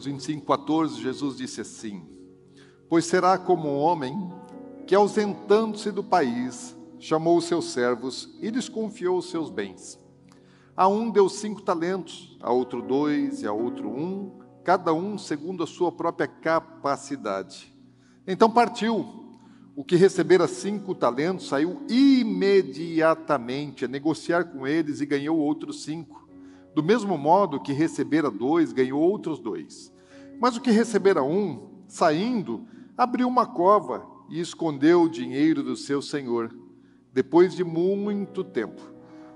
Mateus 25, 14, Jesus disse assim: Pois será como um homem que, ausentando-se do país, chamou os seus servos e desconfiou os seus bens. A um deu cinco talentos, a outro dois e a outro um, cada um segundo a sua própria capacidade. Então partiu. O que recebera cinco talentos saiu imediatamente a negociar com eles e ganhou outros cinco. Do mesmo modo que recebera dois, ganhou outros dois. Mas o que recebera um, saindo, abriu uma cova e escondeu o dinheiro do seu senhor. Depois de muito tempo,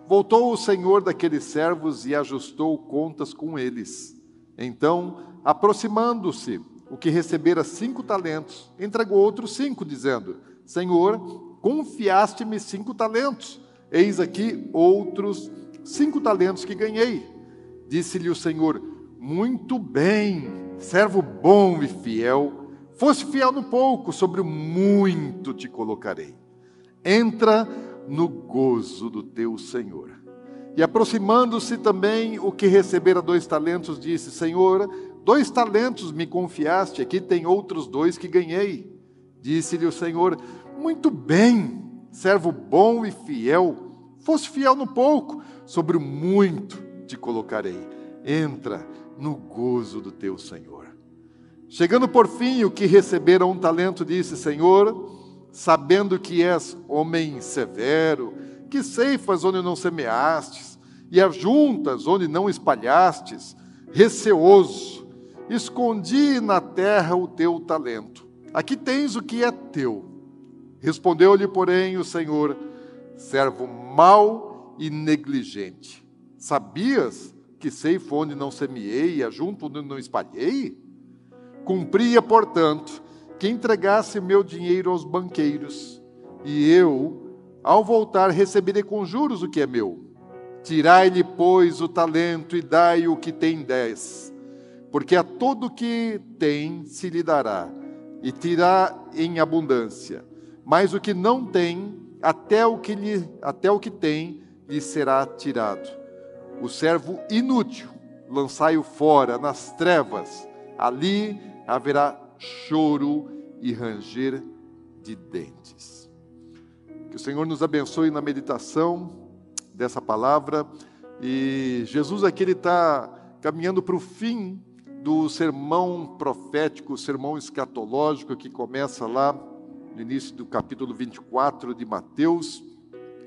voltou o senhor daqueles servos e ajustou contas com eles. Então, aproximando-se, o que recebera cinco talentos, entregou outros cinco, dizendo: Senhor, confiaste-me cinco talentos, eis aqui outros cinco talentos que ganhei. Disse-lhe o Senhor: Muito bem, servo bom e fiel. Fosse fiel no pouco, sobre o muito te colocarei. Entra no gozo do teu Senhor. E aproximando-se também o que recebera dois talentos, disse: Senhor, dois talentos me confiaste, aqui tem outros dois que ganhei. Disse-lhe o Senhor: Muito bem, servo bom e fiel. Fosse fiel no pouco, sobre o muito te colocarei. Entra no gozo do teu Senhor. Chegando por fim, o que receberam um talento disse: Senhor, sabendo que és homem severo, que ceifas onde não semeastes, e ajuntas onde não espalhastes, receoso, escondi na terra o teu talento. Aqui tens o que é teu. Respondeu-lhe, porém, o Senhor: servo mau e negligente. Sabias que sei onde não semeei e ajunto onde não espalhei? Cumpria, portanto, que entregasse meu dinheiro aos banqueiros, e eu, ao voltar, receberei com juros o que é meu. Tirai-lhe, pois, o talento e dai o que tem dez, porque a todo que tem se lhe dará, e tirá em abundância. Mas o que não tem, até o que, lhe, até o que tem, lhe será tirado o servo inútil, lançai-o fora nas trevas, ali haverá choro e ranger de dentes. Que o Senhor nos abençoe na meditação dessa palavra. E Jesus aqui ele está caminhando para o fim do sermão profético, o sermão escatológico que começa lá no início do capítulo 24 de Mateus,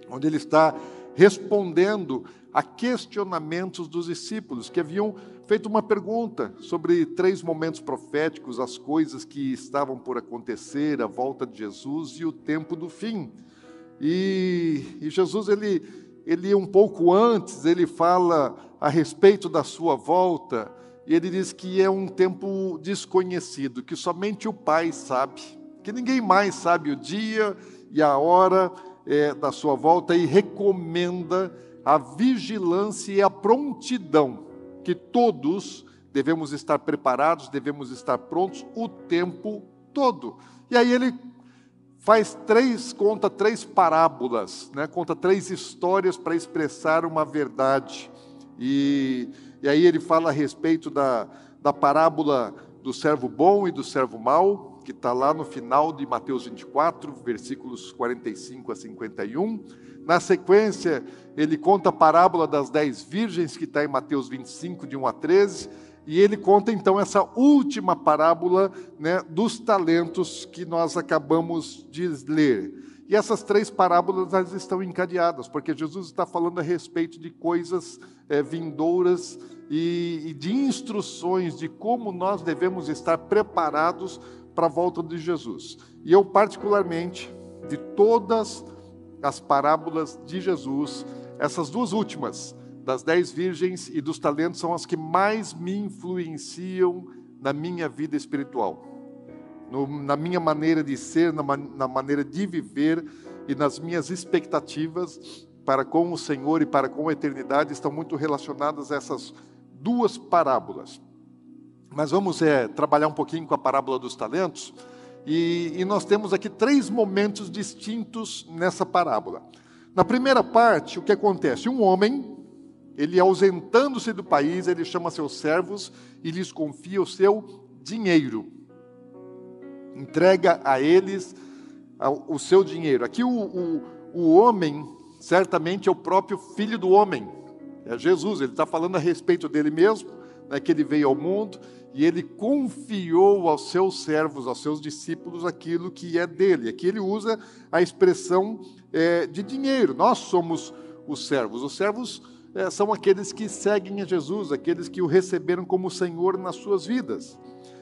onde ele está respondendo a questionamentos dos discípulos que haviam feito uma pergunta sobre três momentos proféticos, as coisas que estavam por acontecer, a volta de Jesus e o tempo do fim. E, e Jesus, ele, ele um pouco antes, ele fala a respeito da sua volta, e ele diz que é um tempo desconhecido, que somente o Pai sabe, que ninguém mais sabe o dia e a hora é, da sua volta e recomenda a vigilância e a prontidão, que todos devemos estar preparados, devemos estar prontos o tempo todo. E aí ele faz três, conta três parábolas, né? conta três histórias para expressar uma verdade. E, e aí ele fala a respeito da, da parábola do servo bom e do servo mau, que está lá no final de Mateus 24, versículos 45 a 51. Na sequência, ele conta a parábola das dez virgens, que está em Mateus 25, de 1 a 13. E ele conta então essa última parábola né, dos talentos que nós acabamos de ler. E essas três parábolas elas estão encadeadas, porque Jesus está falando a respeito de coisas é, vindouras e, e de instruções de como nós devemos estar preparados para a volta de Jesus. E eu, particularmente, de todas as parábolas de Jesus, essas duas últimas, das dez virgens e dos talentos, são as que mais me influenciam na minha vida espiritual, no, na minha maneira de ser, na, na maneira de viver e nas minhas expectativas para com o Senhor e para com a eternidade estão muito relacionadas a essas duas parábolas. Mas vamos é, trabalhar um pouquinho com a parábola dos talentos. E, e nós temos aqui três momentos distintos nessa parábola. Na primeira parte, o que acontece? Um homem, ele ausentando-se do país, ele chama seus servos e lhes confia o seu dinheiro. Entrega a eles o seu dinheiro. Aqui o, o, o homem, certamente, é o próprio filho do homem, é Jesus, ele está falando a respeito dele mesmo, né, que ele veio ao mundo e ele confiou aos seus servos, aos seus discípulos, aquilo que é dele. Aqui ele usa a expressão é, de dinheiro. Nós somos os servos. Os servos é, são aqueles que seguem a Jesus, aqueles que o receberam como Senhor nas suas vidas.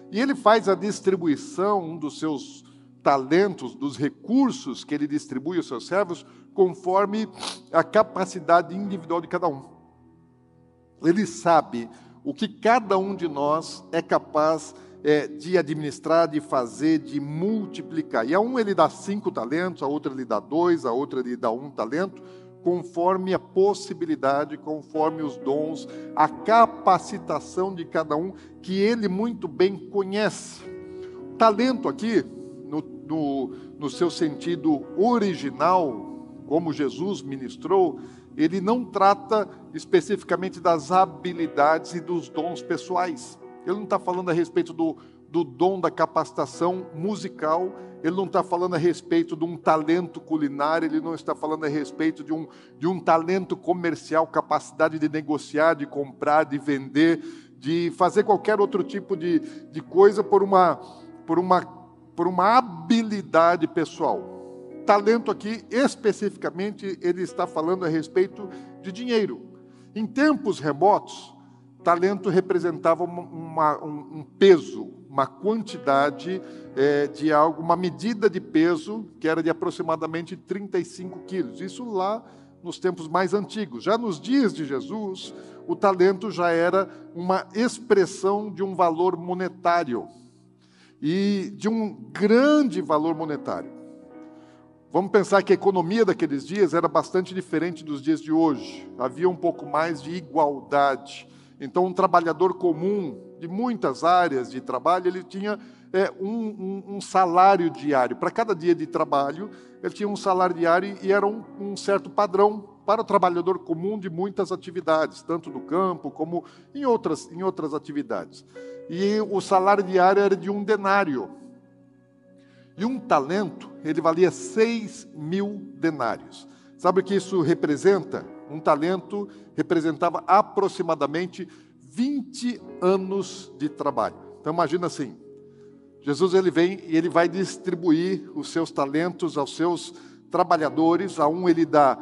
E ele faz a distribuição dos seus talentos, dos recursos que ele distribui aos seus servos, conforme a capacidade individual de cada um. Ele sabe o que cada um de nós é capaz é, de administrar, de fazer, de multiplicar. E a um ele dá cinco talentos, a outra ele dá dois, a outra ele dá um talento, conforme a possibilidade, conforme os dons, a capacitação de cada um, que ele muito bem conhece. Talento aqui no, no, no seu sentido original, como Jesus ministrou, ele não trata especificamente das habilidades e dos dons pessoais. Ele não está falando a respeito do, do dom da capacitação musical, ele não está falando a respeito de um talento culinário, ele não está falando a respeito de um, de um talento comercial, capacidade de negociar, de comprar, de vender, de fazer qualquer outro tipo de, de coisa por uma, por uma por uma habilidade pessoal. Talento aqui, especificamente, ele está falando a respeito de dinheiro. Em tempos remotos, talento representava uma, uma, um, peso, uma quantidade é, de algo, uma medida de peso que era de aproximadamente 35 quilos. Isso lá nos tempos mais antigos. Já nos dias de Jesus, o talento já era uma expressão de um valor monetário e de um grande valor monetário. Vamos pensar que a economia daqueles dias era bastante diferente dos dias de hoje. Havia um pouco mais de igualdade. Então, um trabalhador comum de muitas áreas de trabalho, ele tinha é, um, um, um, salário diário. Para cada dia de trabalho, ele tinha um salário diário e era um, um certo padrão para o trabalhador comum de muitas atividades, tanto no campo como em outras, em outras atividades e o salário diário era de um denário. E um talento, ele valia seis mil denários. Sabe o que isso representa? Um talento representava aproximadamente 20 anos de trabalho. Então imagina assim, Jesus ele vem e ele vai distribuir os seus talentos aos seus trabalhadores. A um ele dá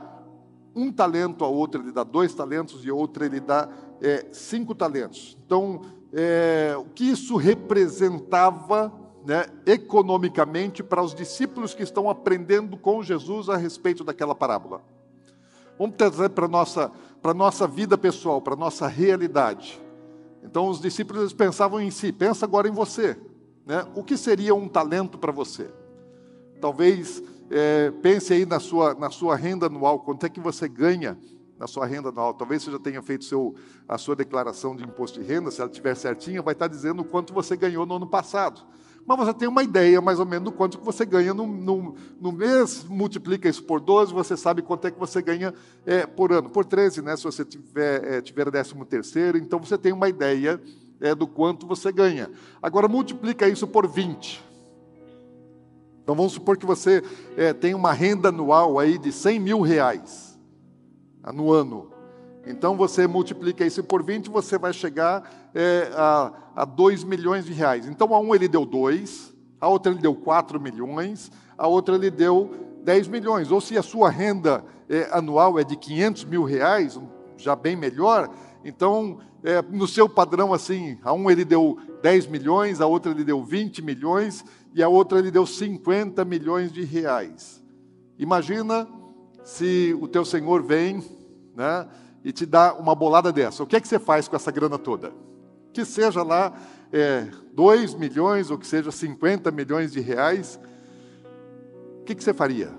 um talento, a outro ele dá dois talentos e a outra ele dá é, cinco talentos. Então é, o que isso representava né, economicamente para os discípulos que estão aprendendo com Jesus a respeito daquela parábola. Vamos trazer para a nossa, para nossa vida pessoal, para a nossa realidade. Então, os discípulos pensavam em si, pensa agora em você. Né? O que seria um talento para você? Talvez é, pense aí na sua, na sua renda anual, quanto é que você ganha na sua renda anual. Talvez você já tenha feito seu, a sua declaração de imposto de renda, se ela estiver certinha, vai estar dizendo o quanto você ganhou no ano passado. Mas você tem uma ideia mais ou menos do quanto que você ganha no, no, no mês, multiplica isso por 12, você sabe quanto é que você ganha é, por ano. Por 13, né, se você tiver, é, tiver 13 terceiro, então você tem uma ideia é, do quanto você ganha. Agora multiplica isso por 20. Então vamos supor que você é, tem uma renda anual aí de 100 mil reais no ano. Então você multiplica isso por 20, você vai chegar é, a, a 2 milhões de reais. Então a um ele deu 2, a outra ele deu 4 milhões, a outra ele deu 10 milhões. Ou se a sua renda é, anual é de 500 mil reais, já bem melhor, então é, no seu padrão assim, a um ele deu 10 milhões, a outra ele deu 20 milhões e a outra ele deu 50 milhões de reais. Imagina se o teu senhor vem né, e te dá uma bolada dessa, o que é que você faz com essa grana toda? Que seja lá é, 2 milhões ou que seja 50 milhões de reais, o que, que você faria?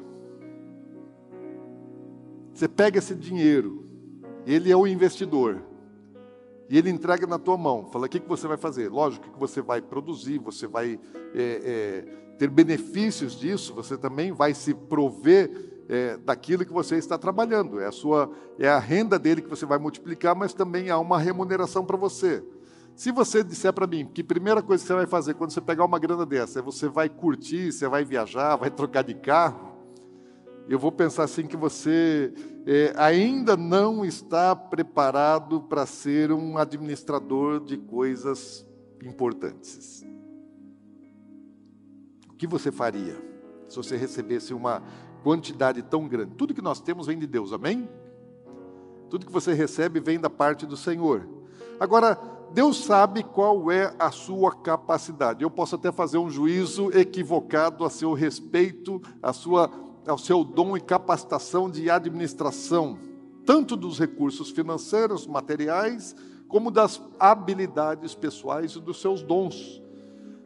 Você pega esse dinheiro, ele é o investidor, e ele entrega na tua mão. Fala, o que, que você vai fazer? Lógico que você vai produzir, você vai é, é, ter benefícios disso, você também vai se prover é, daquilo que você está trabalhando. É a sua, é a renda dele que você vai multiplicar, mas também há uma remuneração para você. Se você disser para mim que a primeira coisa que você vai fazer quando você pegar uma grana dessa é você vai curtir, você vai viajar, vai trocar de carro, eu vou pensar assim que você é, ainda não está preparado para ser um administrador de coisas importantes. O que você faria se você recebesse uma quantidade tão grande? Tudo que nós temos vem de Deus, amém? Tudo que você recebe vem da parte do Senhor. Agora, Deus sabe qual é a sua capacidade. Eu posso até fazer um juízo equivocado a seu respeito, a sua ao seu dom e capacitação de administração, tanto dos recursos financeiros, materiais, como das habilidades pessoais e dos seus dons.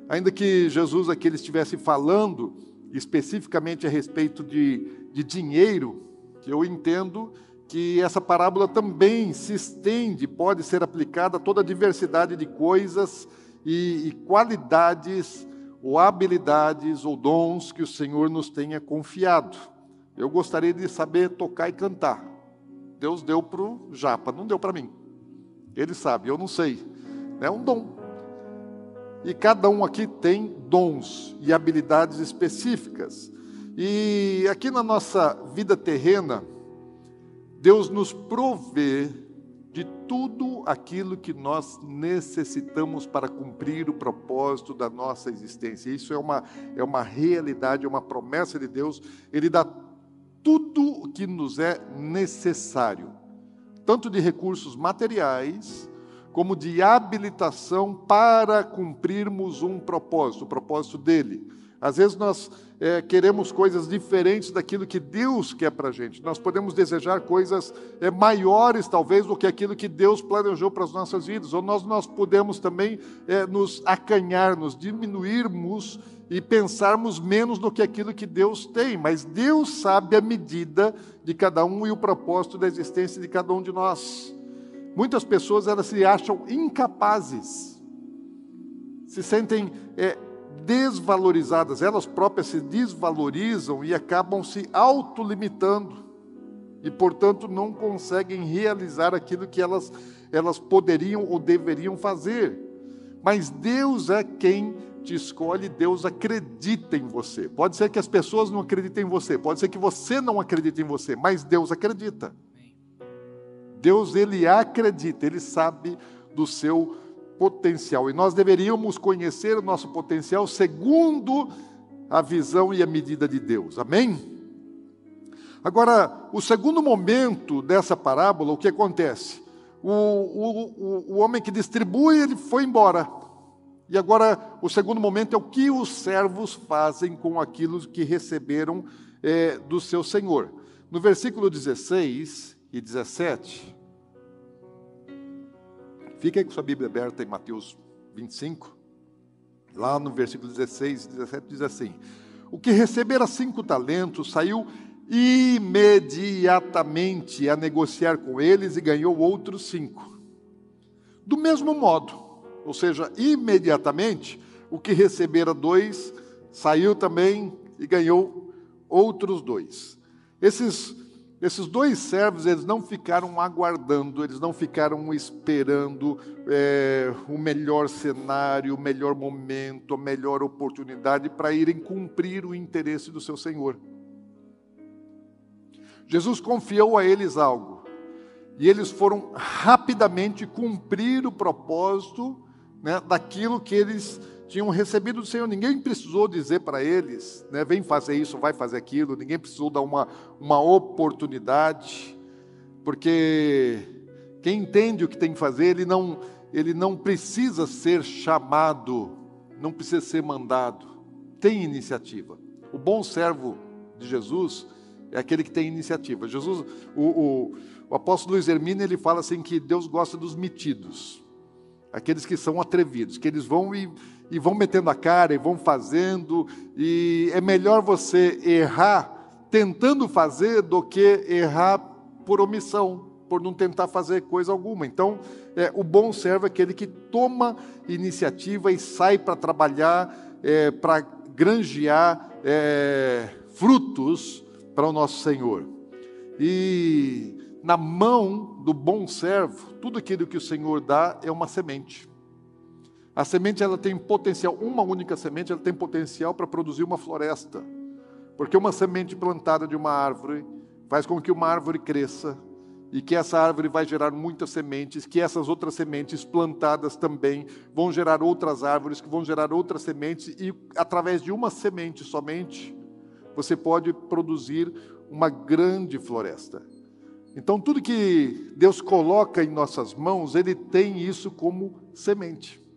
Ainda que Jesus aqui estivesse falando especificamente a respeito de, de dinheiro, que eu entendo que essa parábola também se estende, pode ser aplicada a toda a diversidade de coisas e, e qualidades ou habilidades ou dons que o Senhor nos tenha confiado. Eu gostaria de saber tocar e cantar. Deus deu para o Japa, não deu para mim. Ele sabe, eu não sei. É um dom. E cada um aqui tem dons e habilidades específicas. E aqui na nossa vida terrena, Deus nos provê de tudo aquilo que nós necessitamos para cumprir o propósito da nossa existência. Isso é uma, é uma realidade, é uma promessa de Deus. Ele dá tudo o que nos é necessário, tanto de recursos materiais, como de habilitação para cumprirmos um propósito, o propósito dele. Às vezes nós é, queremos coisas diferentes daquilo que Deus quer para a gente. Nós podemos desejar coisas é, maiores, talvez, do que aquilo que Deus planejou para as nossas vidas. Ou nós, nós podemos também é, nos acanhar, nos diminuirmos e pensarmos menos do que aquilo que Deus tem. Mas Deus sabe a medida de cada um e o propósito da existência de cada um de nós. Muitas pessoas elas se acham incapazes, se sentem é, desvalorizadas, elas próprias se desvalorizam e acabam se autolimitando. E, portanto, não conseguem realizar aquilo que elas, elas poderiam ou deveriam fazer. Mas Deus é quem te escolhe, Deus acredita em você. Pode ser que as pessoas não acreditem em você, pode ser que você não acredite em você, mas Deus acredita. Deus, ele acredita, ele sabe do seu potencial. E nós deveríamos conhecer o nosso potencial segundo a visão e a medida de Deus. Amém? Agora, o segundo momento dessa parábola, o que acontece? O, o, o, homem que distribui, ele foi embora. E agora, o segundo momento é o que os servos fazem com aquilo que receberam é, do seu senhor. No versículo 16 e 17, Fica aí com sua Bíblia aberta em Mateus 25. Lá no versículo 16 e 17 diz assim: O que recebera cinco talentos saiu imediatamente a negociar com eles e ganhou outros cinco. Do mesmo modo, ou seja, imediatamente, o que recebera dois saiu também e ganhou outros dois. Esses esses dois servos, eles não ficaram aguardando, eles não ficaram esperando é, o melhor cenário, o melhor momento, a melhor oportunidade para irem cumprir o interesse do seu Senhor. Jesus confiou a eles algo, e eles foram rapidamente cumprir o propósito né, daquilo que eles tinham recebido do Senhor. Ninguém precisou dizer para eles, né, vem fazer isso, vai fazer aquilo. Ninguém precisou dar uma, uma oportunidade, porque quem entende o que tem que fazer, ele não, ele não precisa ser chamado, não precisa ser mandado. Tem iniciativa. O bom servo de Jesus é aquele que tem iniciativa. Jesus, o, o, o apóstolo Luiz Hermínio, ele fala assim que Deus gosta dos metidos. aqueles que são atrevidos, que eles vão e, e vão metendo a cara e vão fazendo, e é melhor você errar tentando fazer do que errar por omissão, por não tentar fazer coisa alguma. Então, é, o bom servo é aquele que toma iniciativa e sai para trabalhar, é, para granjear é, frutos para o nosso Senhor. E na mão do bom servo, tudo aquilo que o Senhor dá é uma semente. A semente ela tem potencial, uma única semente, ela tem potencial para produzir uma floresta. Porque uma semente plantada de uma árvore faz com que uma árvore cresça e que essa árvore vai gerar muitas sementes, que essas outras sementes plantadas também vão gerar outras árvores, que vão gerar outras sementes e através de uma semente somente você pode produzir uma grande floresta. Então, tudo que Deus coloca em nossas mãos, Ele tem isso como semente.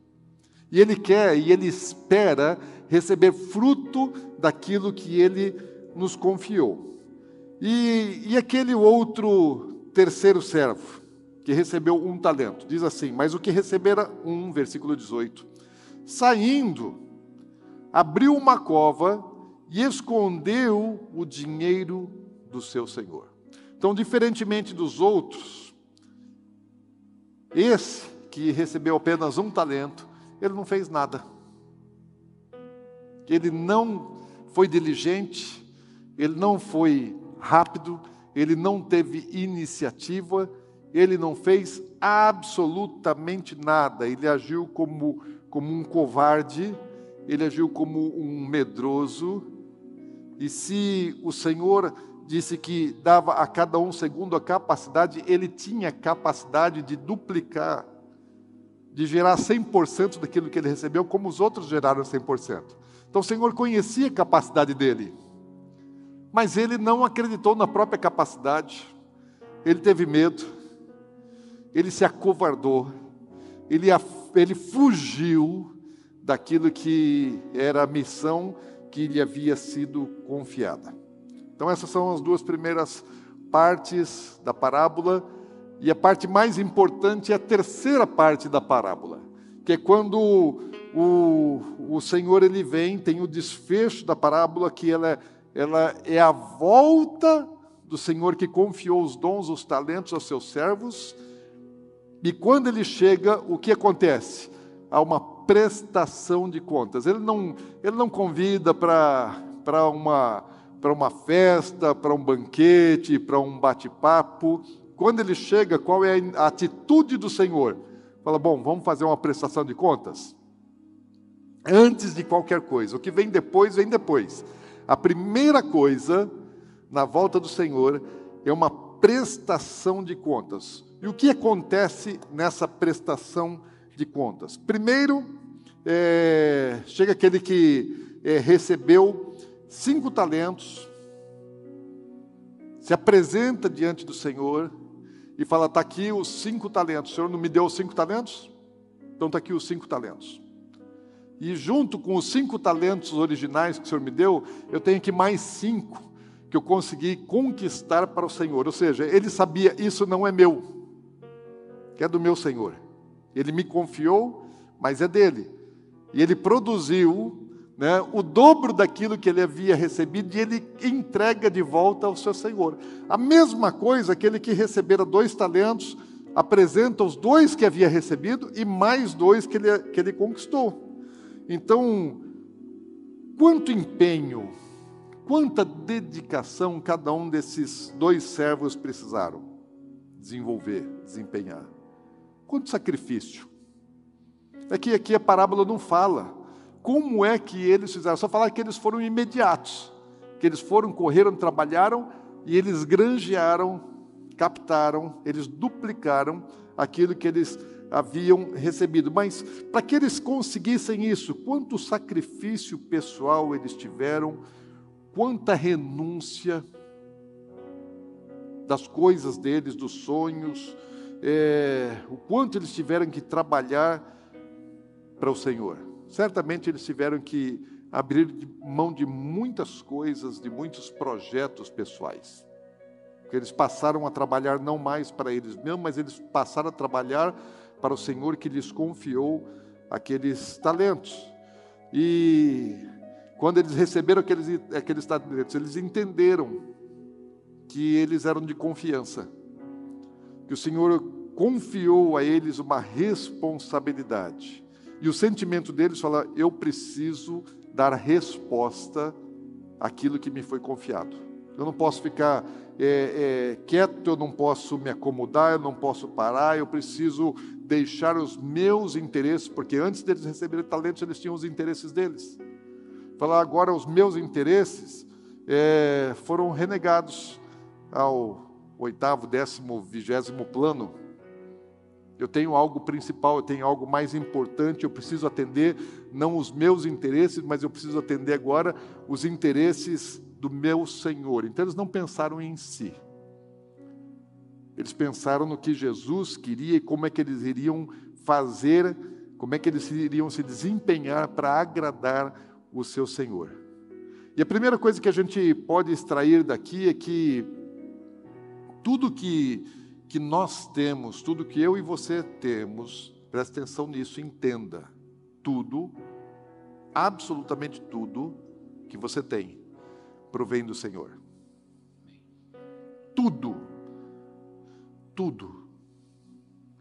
E Ele quer e Ele espera receber fruto daquilo que Ele nos confiou. E, e aquele outro terceiro servo, que recebeu um talento, diz assim: Mas o que recebera um, versículo 18, saindo, abriu uma cova e escondeu o dinheiro do seu senhor. Então, diferentemente dos outros, esse que recebeu apenas um talento, ele não fez nada. Ele não foi diligente, ele não foi rápido, ele não teve iniciativa, ele não fez absolutamente nada. Ele agiu como, como um covarde, ele agiu como um medroso. E se o Senhor disse que dava a cada um segundo a capacidade, ele tinha capacidade de duplicar, de gerar 100% daquilo que ele recebeu, como os outros geraram 100%. Então o Senhor conhecia a capacidade dele, mas ele não acreditou na própria capacidade, ele teve medo, ele se acovardou, ele, ele fugiu daquilo que era a missão que lhe havia sido confiada. Então, essas são as duas primeiras partes da parábola. E a parte mais importante é a terceira parte da parábola, que é quando o, o Senhor ele vem, tem o desfecho da parábola, que ela, ela é a volta do Senhor que confiou os dons, os talentos aos seus servos. E quando ele chega, o que acontece? Há uma prestação de contas. Ele não, ele não convida para uma uma festa, para um banquete, para um bate-papo. Quando ele chega, qual é a atitude do Senhor? Fala, bom, vamos fazer uma prestação de contas? Antes de qualquer coisa. O que vem depois, vem depois. A primeira coisa, na volta do Senhor, é uma prestação de contas. E o que acontece nessa prestação de contas? Primeiro, é, chega aquele que é, recebeu cinco talentos, se apresenta diante do Senhor e fala: está aqui os cinco talentos. O Senhor não me deu os cinco talentos? Então está aqui os cinco talentos. E junto com os cinco talentos originais que o Senhor me deu, eu tenho aqui mais cinco que eu consegui conquistar para o Senhor. Ou seja, ele sabia: isso não é meu, é do meu Senhor. Ele me confiou, mas é dele. E ele produziu né, o dobro daquilo que ele havia recebido e ele entrega de volta ao seu Senhor. A mesma coisa, aquele que recebera dois talentos, apresenta os dois que havia recebido e mais dois que ele, que ele conquistou. Então, quanto empenho, quanta dedicação cada um desses dois servos precisaram desenvolver, desempenhar. Quanto sacrifício. É que aqui a parábola não fala como é que eles fizeram? Só falar que eles foram imediatos, que eles foram, correram, trabalharam e eles granjearam, captaram, eles duplicaram aquilo que eles haviam recebido. Mas para que eles conseguissem isso, quanto sacrifício pessoal eles tiveram, quanta renúncia das coisas deles, dos sonhos, é, o quanto eles tiveram que trabalhar para o Senhor certamente eles tiveram que abrir mão de muitas coisas, de muitos projetos pessoais. Porque eles passaram a trabalhar não mais para eles mesmos, mas eles passaram a trabalhar para o Senhor que lhes confiou aqueles talentos. E quando eles receberam aqueles, aqueles talentos, eles entenderam que eles eram de confiança, que o Senhor confiou a eles uma responsabilidade. E o sentimento deles fala: eu preciso dar resposta àquilo que me foi confiado. Eu não posso ficar é, é, quieto, eu não posso me acomodar, eu não posso parar, eu preciso deixar os meus interesses, porque antes deles receberem talentos, eles tinham os interesses deles. Falar agora, os meus interesses é, foram renegados ao oitavo, décimo, vigésimo plano. Eu tenho algo principal, eu tenho algo mais importante, eu preciso atender não os meus interesses, mas eu preciso atender agora os interesses do meu Senhor. Então eles não pensaram em si. Eles pensaram no que Jesus queria e como é que eles iriam fazer, como é que eles iriam se desempenhar para agradar o seu Senhor. E a primeira coisa que a gente pode extrair daqui é que tudo que, que nós temos, tudo que eu e você temos, preste atenção nisso, entenda, tudo, absolutamente tudo que você tem, provém do Senhor. Tudo, tudo.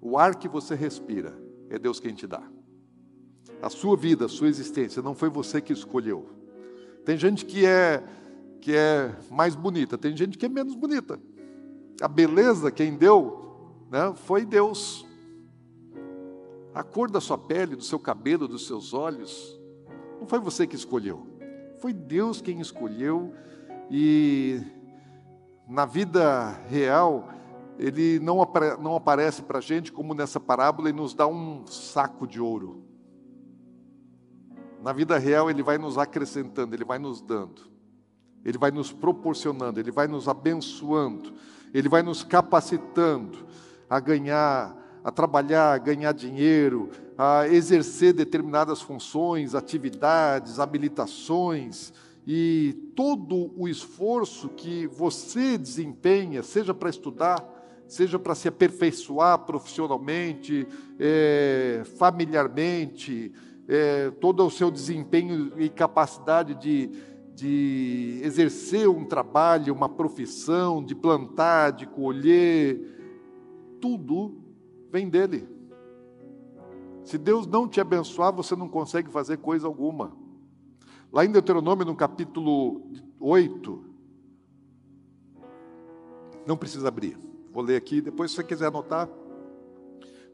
O ar que você respira é Deus quem te dá. A sua vida, a sua existência, não foi você que escolheu. Tem gente que é que é mais bonita, tem gente que é menos bonita. A beleza quem deu, né, foi Deus. A cor da sua pele, do seu cabelo, dos seus olhos, não foi você que escolheu. Foi Deus quem escolheu e na vida real ele não, apare não aparece para a gente como nessa parábola e nos dá um saco de ouro. Na vida real ele vai nos acrescentando, ele vai nos dando, ele vai nos proporcionando, ele vai nos abençoando, ele vai nos capacitando a ganhar, a trabalhar, a ganhar dinheiro, a exercer determinadas funções, atividades, habilitações. E todo o esforço que você desempenha, seja para estudar, seja para se aperfeiçoar profissionalmente, é, familiarmente, é, todo o seu desempenho e capacidade de, de exercer um trabalho, uma profissão, de plantar, de colher, tudo vem dele. Se Deus não te abençoar, você não consegue fazer coisa alguma. Lá em Deuteronômio, no capítulo 8, não precisa abrir, vou ler aqui, depois se você quiser anotar.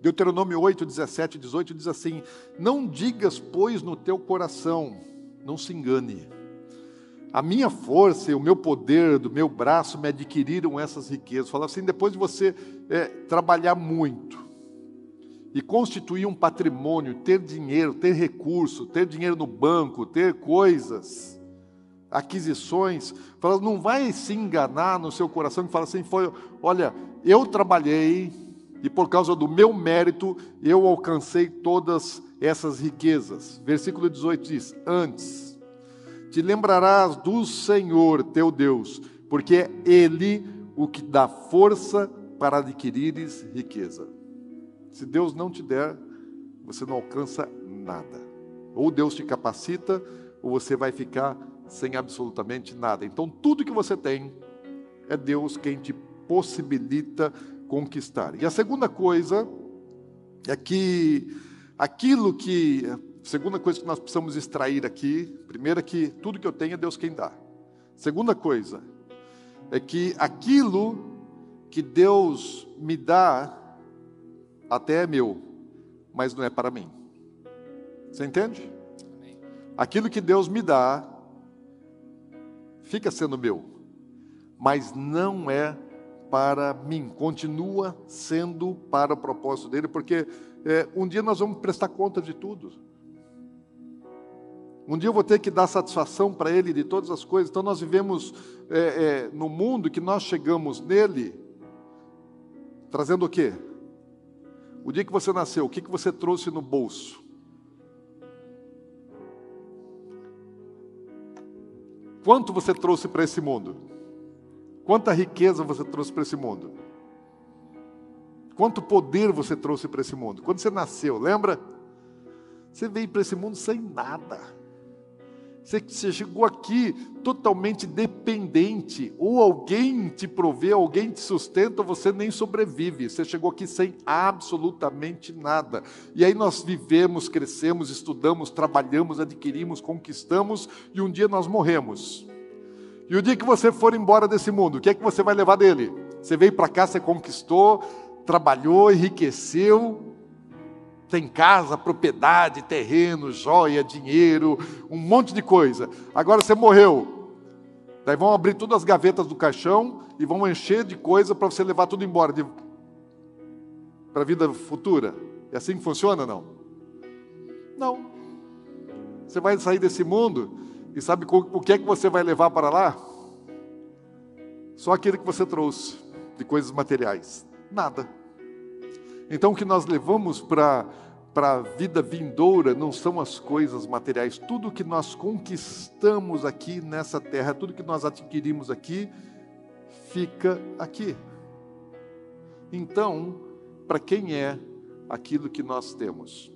Deuteronômio 8, 17 e 18 diz assim: Não digas, pois, no teu coração, não se engane. A minha força e o meu poder do meu braço me adquiriram essas riquezas. Fala assim, depois de você é, trabalhar muito, e constituir um patrimônio, ter dinheiro, ter recurso, ter dinheiro no banco, ter coisas, aquisições, fala, não vai se enganar no seu coração e fala assim, foi, olha, eu trabalhei e por causa do meu mérito eu alcancei todas essas riquezas. Versículo 18 diz: Antes te lembrarás do Senhor teu Deus, porque é Ele o que dá força para adquirires riqueza. Se Deus não te der, você não alcança nada. Ou Deus te capacita, ou você vai ficar sem absolutamente nada. Então, tudo que você tem é Deus quem te possibilita conquistar. E a segunda coisa é que aquilo que, segunda coisa que nós precisamos extrair aqui, primeiro é que tudo que eu tenho é Deus quem dá. Segunda coisa é que aquilo que Deus me dá até é meu, mas não é para mim. Você entende? Aquilo que Deus me dá, fica sendo meu, mas não é para mim, continua sendo para o propósito dele, porque é, um dia nós vamos prestar conta de tudo. Um dia eu vou ter que dar satisfação para ele de todas as coisas. Então nós vivemos é, é, no mundo que nós chegamos nele, trazendo o quê? O dia que você nasceu, o que, que você trouxe no bolso? Quanto você trouxe para esse mundo? Quanta riqueza você trouxe para esse mundo? Quanto poder você trouxe para esse mundo? Quando você nasceu, lembra? Você veio para esse mundo sem nada. Você, chegou aqui totalmente dependente. Ou alguém te provê, alguém te sustenta, ou você nem sobrevive. Você chegou aqui sem absolutamente nada. E aí nós vivemos, crescemos, estudamos, trabalhamos, adquirimos, conquistamos, e um dia nós morremos. E o dia que você for embora desse mundo, o que é que você vai levar dele? Você veio para cá, você conquistou, trabalhou, enriqueceu, tem casa, propriedade, terreno, joia, dinheiro, um monte de coisa. Agora você morreu. Daí vão abrir todas as gavetas do caixão e vão encher de coisa para você levar tudo embora de... para a vida futura. É assim que funciona, não? Não. Você vai sair desse mundo e sabe o que é que você vai levar para lá? Só aquilo que você trouxe de coisas materiais. Nada. Então, o que nós levamos para a vida vindoura não são as coisas materiais. Tudo que nós conquistamos aqui nessa terra, tudo que nós adquirimos aqui, fica aqui. Então, para quem é aquilo que nós temos?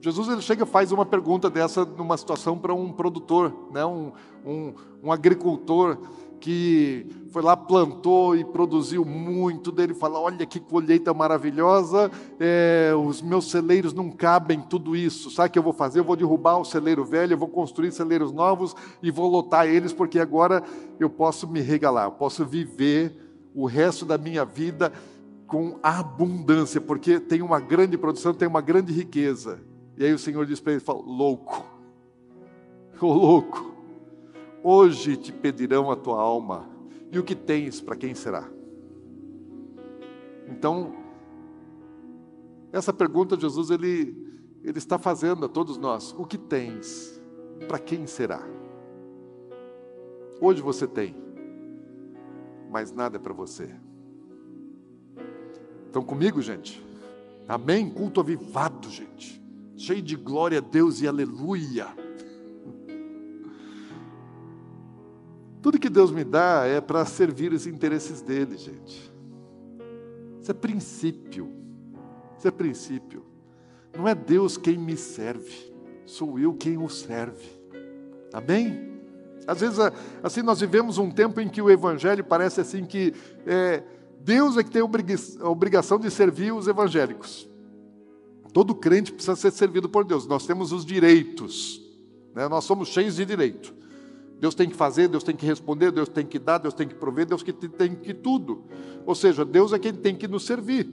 Jesus ele chega faz uma pergunta dessa numa situação para um produtor, né? um, um, um agricultor que foi lá, plantou e produziu muito, dele fala: Olha que colheita maravilhosa, é, os meus celeiros não cabem tudo isso. Sabe o que eu vou fazer? Eu vou derrubar o celeiro velho, eu vou construir celeiros novos e vou lotar eles, porque agora eu posso me regalar, eu posso viver o resto da minha vida com abundância, porque tem uma grande produção, tem uma grande riqueza. E aí o Senhor diz para ele: fala, Louco, ô louco Hoje te pedirão a tua alma, e o que tens para quem será? Então, essa pergunta Jesus ele, ele está fazendo a todos nós: o que tens? Para quem será? Hoje você tem, mas nada é para você. Estão comigo, gente? Amém? Culto avivado, gente. Cheio de glória a Deus e aleluia. Deus me dá é para servir os interesses dele, gente. Isso é princípio. Isso é princípio. Não é Deus quem me serve, sou eu quem o serve. Amém? Às vezes, assim, nós vivemos um tempo em que o evangelho parece assim que é, Deus é que tem a obrigação de servir os evangélicos. Todo crente precisa ser servido por Deus. Nós temos os direitos, né? nós somos cheios de direito. Deus tem que fazer, Deus tem que responder, Deus tem que dar, Deus tem que prover, Deus que tem que tudo. Ou seja, Deus é quem tem que nos servir.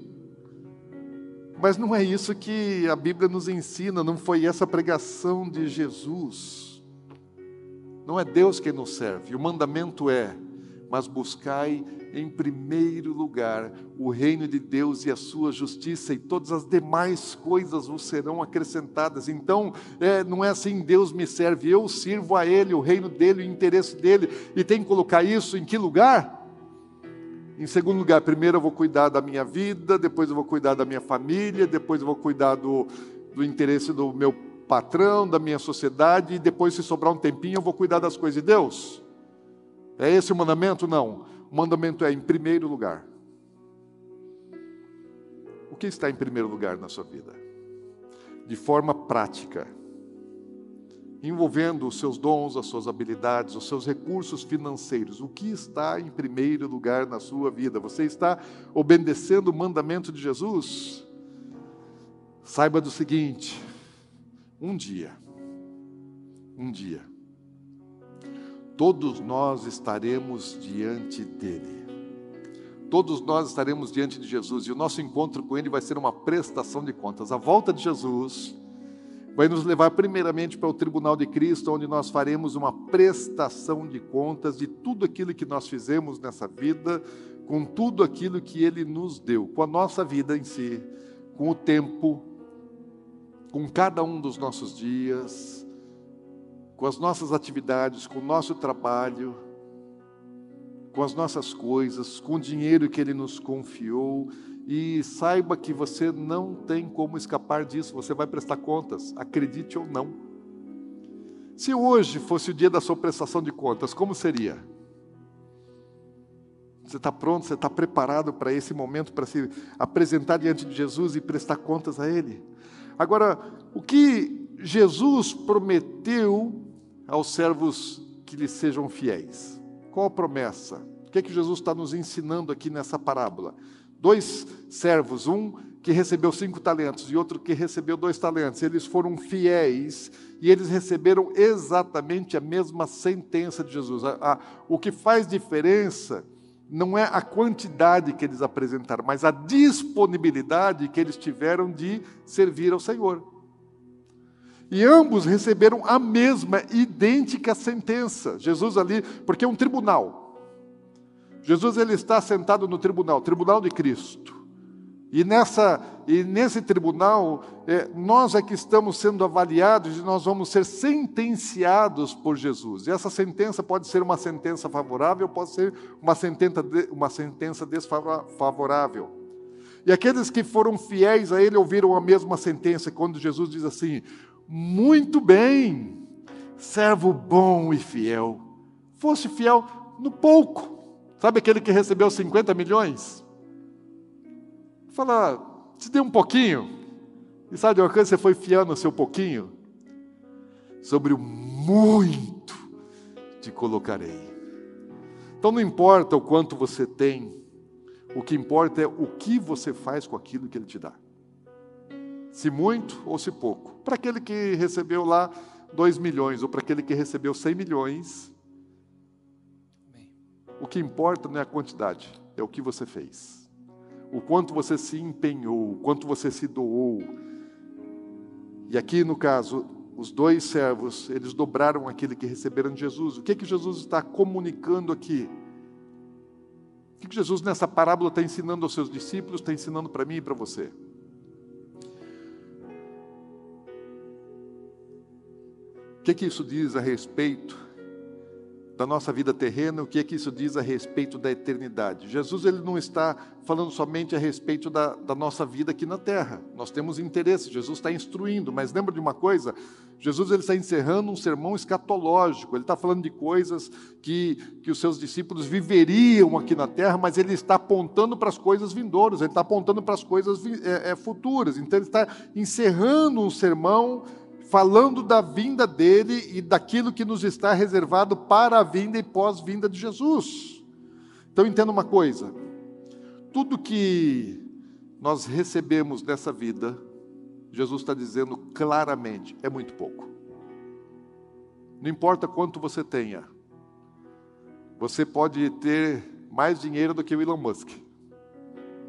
Mas não é isso que a Bíblia nos ensina, não foi essa pregação de Jesus. Não é Deus quem nos serve. O mandamento é: mas buscai em primeiro lugar o reino de Deus e a sua justiça, e todas as demais coisas vos serão acrescentadas. Então, é, não é assim: Deus me serve, eu sirvo a Ele, o reino dele, o interesse dele, e tem que colocar isso em que lugar? Em segundo lugar, primeiro eu vou cuidar da minha vida, depois eu vou cuidar da minha família, depois eu vou cuidar do, do interesse do meu patrão, da minha sociedade, e depois, se sobrar um tempinho, eu vou cuidar das coisas de Deus. É esse o mandamento? Não. O mandamento é em primeiro lugar. O que está em primeiro lugar na sua vida? De forma prática, envolvendo os seus dons, as suas habilidades, os seus recursos financeiros. O que está em primeiro lugar na sua vida? Você está obedecendo o mandamento de Jesus? Saiba do seguinte: um dia, um dia, todos nós estaremos diante dele. Todos nós estaremos diante de Jesus e o nosso encontro com ele vai ser uma prestação de contas. A volta de Jesus vai nos levar primeiramente para o tribunal de Cristo, onde nós faremos uma prestação de contas de tudo aquilo que nós fizemos nessa vida, com tudo aquilo que ele nos deu, com a nossa vida em si, com o tempo, com cada um dos nossos dias, com as nossas atividades, com o nosso trabalho, com as nossas coisas, com o dinheiro que Ele nos confiou. E saiba que você não tem como escapar disso, você vai prestar contas, acredite ou não. Se hoje fosse o dia da sua prestação de contas, como seria? Você está pronto? Você está preparado para esse momento, para se apresentar diante de Jesus e prestar contas a Ele? Agora, o que Jesus prometeu aos servos que lhe sejam fiéis? Qual a promessa? O que é que Jesus está nos ensinando aqui nessa parábola? Dois servos, um que recebeu cinco talentos e outro que recebeu dois talentos. Eles foram fiéis e eles receberam exatamente a mesma sentença de Jesus. A, a, o que faz diferença não é a quantidade que eles apresentaram, mas a disponibilidade que eles tiveram de servir ao Senhor. E ambos receberam a mesma, idêntica sentença. Jesus ali, porque é um tribunal. Jesus ele está sentado no tribunal, tribunal de Cristo. E, nessa, e nesse tribunal, é, nós é que estamos sendo avaliados e nós vamos ser sentenciados por Jesus. E essa sentença pode ser uma sentença favorável, pode ser uma sentença, uma sentença desfavorável. E aqueles que foram fiéis a Ele ouviram a mesma sentença, quando Jesus diz assim: Muito bem, servo bom e fiel, fosse fiel no pouco. Sabe aquele que recebeu 50 milhões? Fala, te dei um pouquinho. E sabe de uma coisa? Você foi fiando o seu pouquinho. Sobre o muito te colocarei. Então não importa o quanto você tem, o que importa é o que você faz com aquilo que Ele te dá. Se muito ou se pouco. Para aquele que recebeu lá 2 milhões, ou para aquele que recebeu 100 milhões, o que importa não é a quantidade, é o que você fez o quanto você se empenhou, o quanto você se doou. E aqui, no caso, os dois servos, eles dobraram aquele que receberam de Jesus. O que é que Jesus está comunicando aqui? O que, é que Jesus nessa parábola está ensinando aos seus discípulos, está ensinando para mim e para você? O que, que isso diz a respeito da nossa vida terrena, o que é que isso diz a respeito da eternidade. Jesus ele não está falando somente a respeito da, da nossa vida aqui na terra. Nós temos interesse, Jesus está instruindo, mas lembra de uma coisa? Jesus ele está encerrando um sermão escatológico, ele está falando de coisas que, que os seus discípulos viveriam aqui na terra, mas ele está apontando para as coisas vindouras, ele está apontando para as coisas é, é, futuras. Então ele está encerrando um sermão falando da vinda dele e daquilo que nos está reservado para a vinda e pós-vinda de Jesus. Então entenda uma coisa: tudo que nós recebemos nessa vida, Jesus está dizendo claramente, é muito pouco. Não importa quanto você tenha, você pode ter mais dinheiro do que o Elon Musk.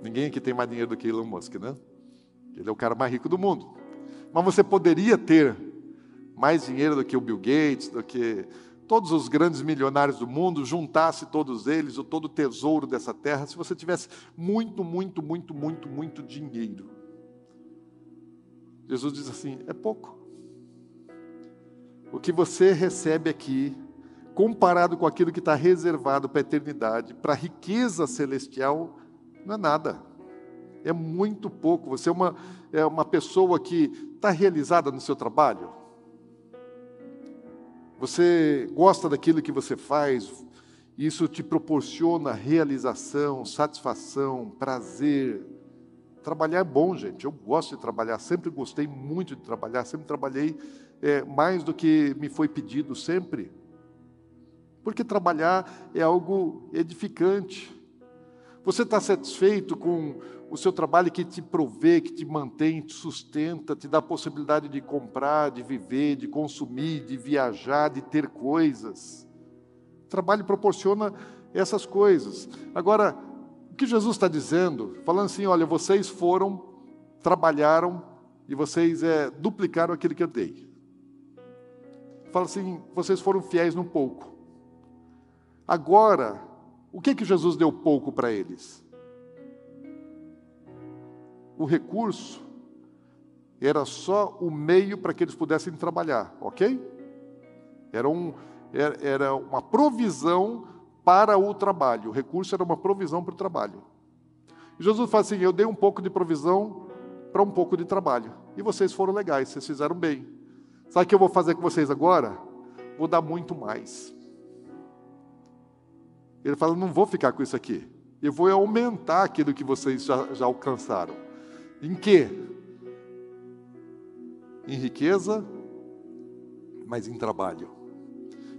Ninguém aqui tem mais dinheiro do que Elon Musk, né? Ele é o cara mais rico do mundo. Mas você poderia ter mais dinheiro do que o Bill Gates, do que todos os grandes milionários do mundo, juntasse todos eles, ou todo o tesouro dessa terra, se você tivesse muito, muito, muito, muito, muito dinheiro. Jesus diz assim: é pouco. O que você recebe aqui, comparado com aquilo que está reservado para a eternidade, para a riqueza celestial, não é nada é muito pouco. Você é uma, é uma pessoa que está realizada no seu trabalho. Você gosta daquilo que você faz, isso te proporciona realização, satisfação, prazer. Trabalhar é bom, gente. Eu gosto de trabalhar, sempre gostei muito de trabalhar, sempre trabalhei é, mais do que me foi pedido, sempre. Porque trabalhar é algo edificante. Você está satisfeito com o seu trabalho que te provê, que te mantém, te sustenta, te dá a possibilidade de comprar, de viver, de consumir, de viajar, de ter coisas. O trabalho proporciona essas coisas. Agora, o que Jesus está dizendo, falando assim: olha, vocês foram, trabalharam e vocês é, duplicaram aquilo que eu dei. Fala assim: vocês foram fiéis num pouco. Agora, o que que Jesus deu pouco para eles? O recurso era só o meio para que eles pudessem trabalhar, ok? Era, um, era uma provisão para o trabalho. O recurso era uma provisão para o trabalho. Jesus fala assim: Eu dei um pouco de provisão para um pouco de trabalho. E vocês foram legais, vocês fizeram bem. Sabe o que eu vou fazer com vocês agora? Vou dar muito mais. Ele fala: não vou ficar com isso aqui. Eu vou aumentar aquilo que vocês já, já alcançaram. Em quê? Em riqueza, mas em trabalho.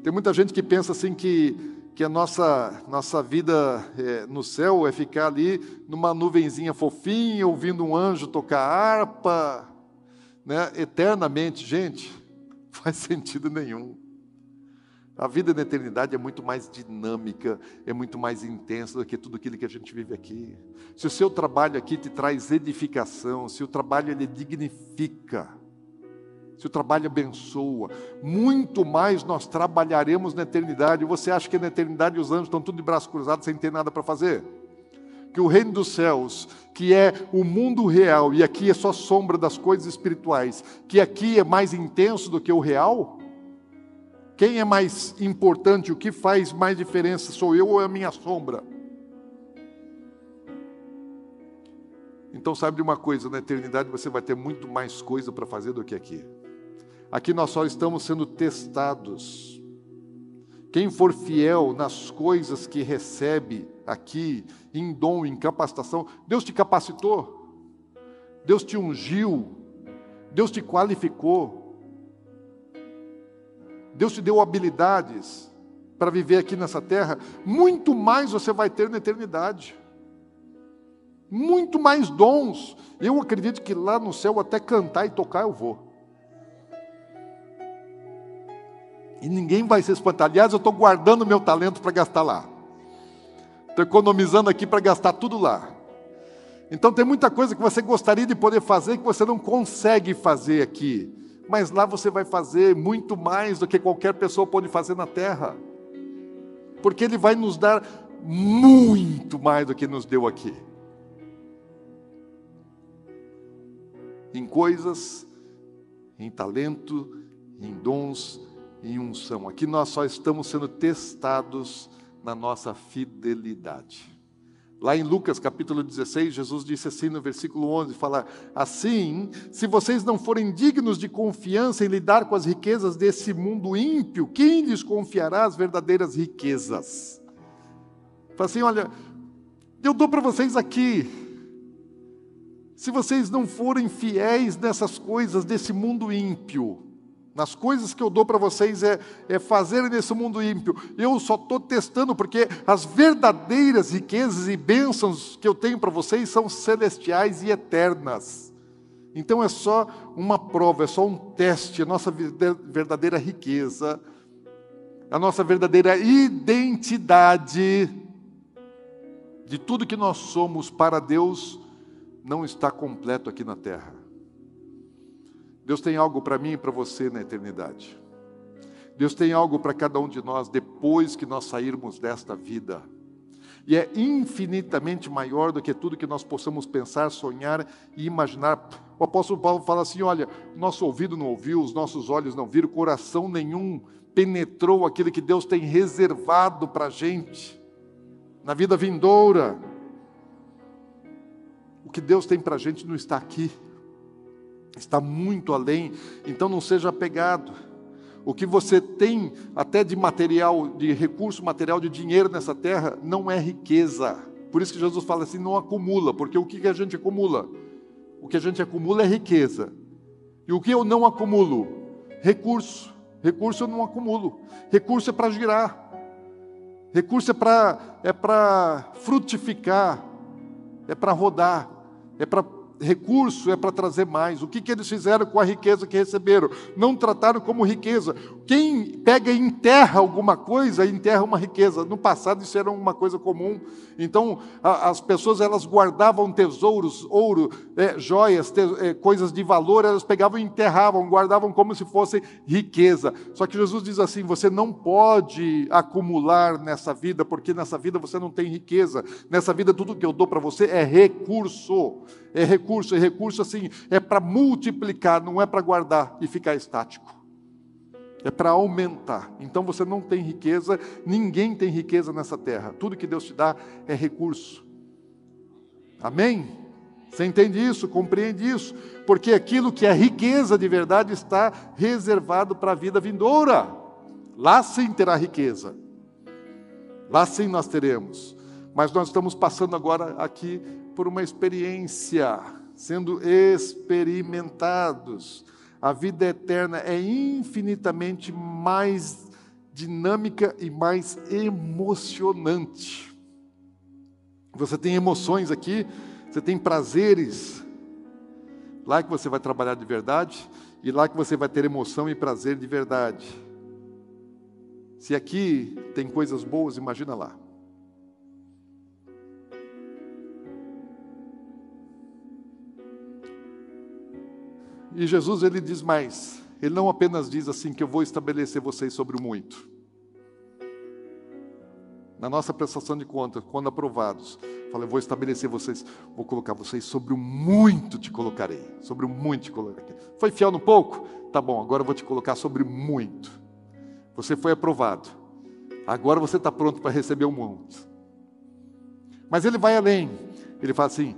Tem muita gente que pensa assim que, que a nossa, nossa vida é, no céu é ficar ali numa nuvenzinha fofinha, ouvindo um anjo tocar harpa, né, eternamente. Gente, faz sentido nenhum. A vida na eternidade é muito mais dinâmica, é muito mais intensa do que tudo aquilo que a gente vive aqui. Se o seu trabalho aqui te traz edificação, se o trabalho ele dignifica, se o trabalho abençoa, muito mais nós trabalharemos na eternidade. Você acha que na eternidade os anjos estão tudo de braços cruzados sem ter nada para fazer? Que o reino dos céus, que é o mundo real, e aqui é só sombra das coisas espirituais, que aqui é mais intenso do que o real? Quem é mais importante, o que faz mais diferença, sou eu ou é a minha sombra? Então, sabe de uma coisa, na eternidade você vai ter muito mais coisa para fazer do que aqui. Aqui nós só estamos sendo testados. Quem for fiel nas coisas que recebe aqui, em dom, em capacitação, Deus te capacitou, Deus te ungiu, Deus te qualificou. Deus te deu habilidades para viver aqui nessa terra, muito mais você vai ter na eternidade. Muito mais dons. Eu acredito que lá no céu, até cantar e tocar, eu vou. E ninguém vai se espantar. Aliás, eu estou guardando meu talento para gastar lá. Estou economizando aqui para gastar tudo lá. Então tem muita coisa que você gostaria de poder fazer que você não consegue fazer aqui mas lá você vai fazer muito mais do que qualquer pessoa pode fazer na terra, porque Ele vai nos dar muito mais do que nos deu aqui. Em coisas, em talento, em dons, em unção. Aqui nós só estamos sendo testados na nossa fidelidade. Lá em Lucas capítulo 16, Jesus disse assim no versículo 11: fala assim: se vocês não forem dignos de confiança em lidar com as riquezas desse mundo ímpio, quem lhes confiará as verdadeiras riquezas? Fala assim: olha, eu dou para vocês aqui. Se vocês não forem fiéis nessas coisas desse mundo ímpio, nas coisas que eu dou para vocês é, é fazer nesse mundo ímpio. Eu só estou testando, porque as verdadeiras riquezas e bênçãos que eu tenho para vocês são celestiais e eternas. Então é só uma prova, é só um teste, a nossa verdadeira riqueza, a nossa verdadeira identidade de tudo que nós somos para Deus não está completo aqui na terra. Deus tem algo para mim e para você na eternidade. Deus tem algo para cada um de nós depois que nós sairmos desta vida. E é infinitamente maior do que tudo que nós possamos pensar, sonhar e imaginar. O apóstolo Paulo fala assim: olha, nosso ouvido não ouviu, os nossos olhos não viram, coração nenhum penetrou aquilo que Deus tem reservado para a gente na vida vindoura. O que Deus tem para a gente não está aqui está muito além, então não seja apegado. O que você tem até de material, de recurso material, de dinheiro nessa terra, não é riqueza. Por isso que Jesus fala assim: não acumula, porque o que a gente acumula? O que a gente acumula é riqueza. E o que eu não acumulo? Recurso. Recurso eu não acumulo. Recurso é para girar. Recurso é para é frutificar. É para rodar. É para recurso é para trazer mais. O que, que eles fizeram com a riqueza que receberam? Não trataram como riqueza. Quem pega e enterra alguma coisa, enterra uma riqueza. No passado isso era uma coisa comum. Então a, as pessoas elas guardavam tesouros, ouro, é, joias, te, é, coisas de valor, elas pegavam e enterravam, guardavam como se fosse riqueza. Só que Jesus diz assim: você não pode acumular nessa vida, porque nessa vida você não tem riqueza. Nessa vida tudo que eu dou para você é recurso é recurso, é recurso assim, é para multiplicar, não é para guardar e ficar estático. É para aumentar. Então você não tem riqueza, ninguém tem riqueza nessa terra. Tudo que Deus te dá é recurso. Amém? Você entende isso? Compreende isso? Porque aquilo que é riqueza de verdade está reservado para a vida vindoura. Lá sim terá riqueza. Lá sim nós teremos. Mas nós estamos passando agora aqui por uma experiência, sendo experimentados. A vida eterna é infinitamente mais dinâmica e mais emocionante. Você tem emoções aqui, você tem prazeres. Lá que você vai trabalhar de verdade e lá que você vai ter emoção e prazer de verdade. Se aqui tem coisas boas, imagina lá. E Jesus ele diz mais. Ele não apenas diz assim que eu vou estabelecer vocês sobre o muito. Na nossa prestação de contas, quando aprovados, fala, eu vou estabelecer vocês, vou colocar vocês sobre o muito te colocarei. Sobre o muito te colocarei. Foi fiel no pouco? Tá bom, agora eu vou te colocar sobre muito. Você foi aprovado. Agora você está pronto para receber o muito. Mas ele vai além. Ele fala assim: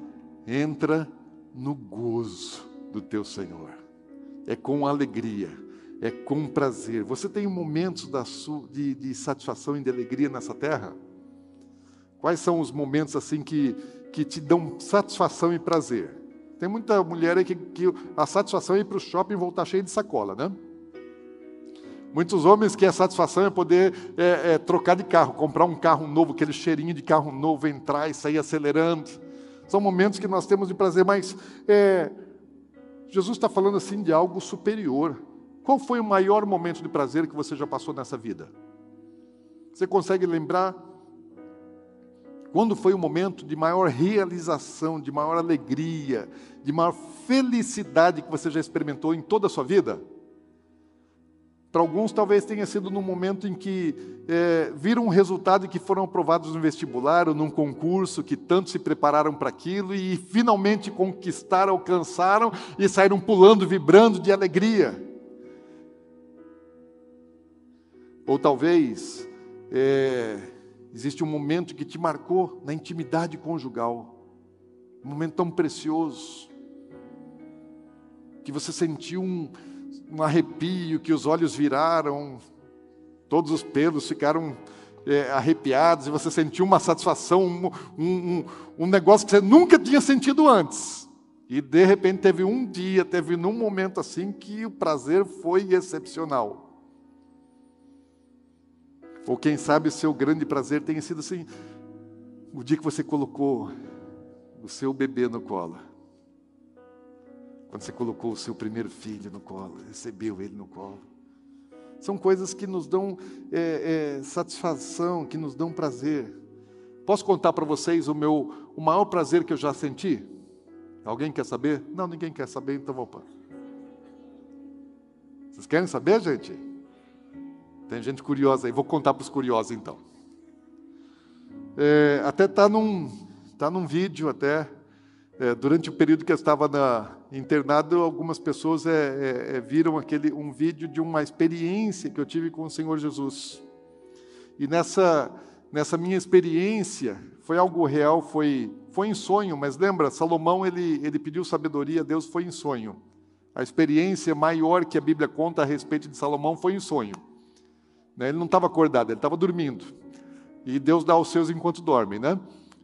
entra no gozo do teu Senhor é com alegria, é com prazer. Você tem momentos de, de satisfação e de alegria nessa terra? Quais são os momentos assim que, que te dão satisfação e prazer? Tem muita mulher aí que, que a satisfação é ir para o shopping e voltar cheio de sacola, né? Muitos homens que a satisfação é poder é, é, trocar de carro, comprar um carro novo, aquele cheirinho de carro novo, entrar e sair acelerando. São momentos que nós temos de prazer, mas é, Jesus está falando assim de algo superior. Qual foi o maior momento de prazer que você já passou nessa vida? Você consegue lembrar quando foi o momento de maior realização, de maior alegria, de maior felicidade que você já experimentou em toda a sua vida? Para alguns, talvez tenha sido no momento em que é, viram um resultado e que foram aprovados no vestibular ou num concurso, que tanto se prepararam para aquilo e finalmente conquistaram, alcançaram e saíram pulando, vibrando de alegria. Ou talvez é, existe um momento que te marcou na intimidade conjugal, um momento tão precioso, que você sentiu um um arrepio, que os olhos viraram, todos os pelos ficaram é, arrepiados, e você sentiu uma satisfação, um, um, um negócio que você nunca tinha sentido antes. E de repente teve um dia, teve num momento assim que o prazer foi excepcional. Ou quem sabe o seu grande prazer tenha sido assim, o dia que você colocou o seu bebê no colo. Quando você colocou o seu primeiro filho no colo, recebeu ele no colo. São coisas que nos dão é, é, satisfação, que nos dão prazer. Posso contar para vocês o meu, o maior prazer que eu já senti? Alguém quer saber? Não, ninguém quer saber, então vamos para. Vocês querem saber, gente? Tem gente curiosa aí, vou contar para os curiosos então. É, até está num, tá num vídeo até é, durante o período que eu estava na, internado, algumas pessoas é, é, é, viram aquele, um vídeo de uma experiência que eu tive com o Senhor Jesus. E nessa, nessa minha experiência, foi algo real, foi, foi em sonho, mas lembra, Salomão ele, ele pediu sabedoria a Deus, foi em sonho. A experiência maior que a Bíblia conta a respeito de Salomão foi em sonho. Né? Ele não estava acordado, ele estava dormindo. E Deus dá os seus enquanto dorme, né?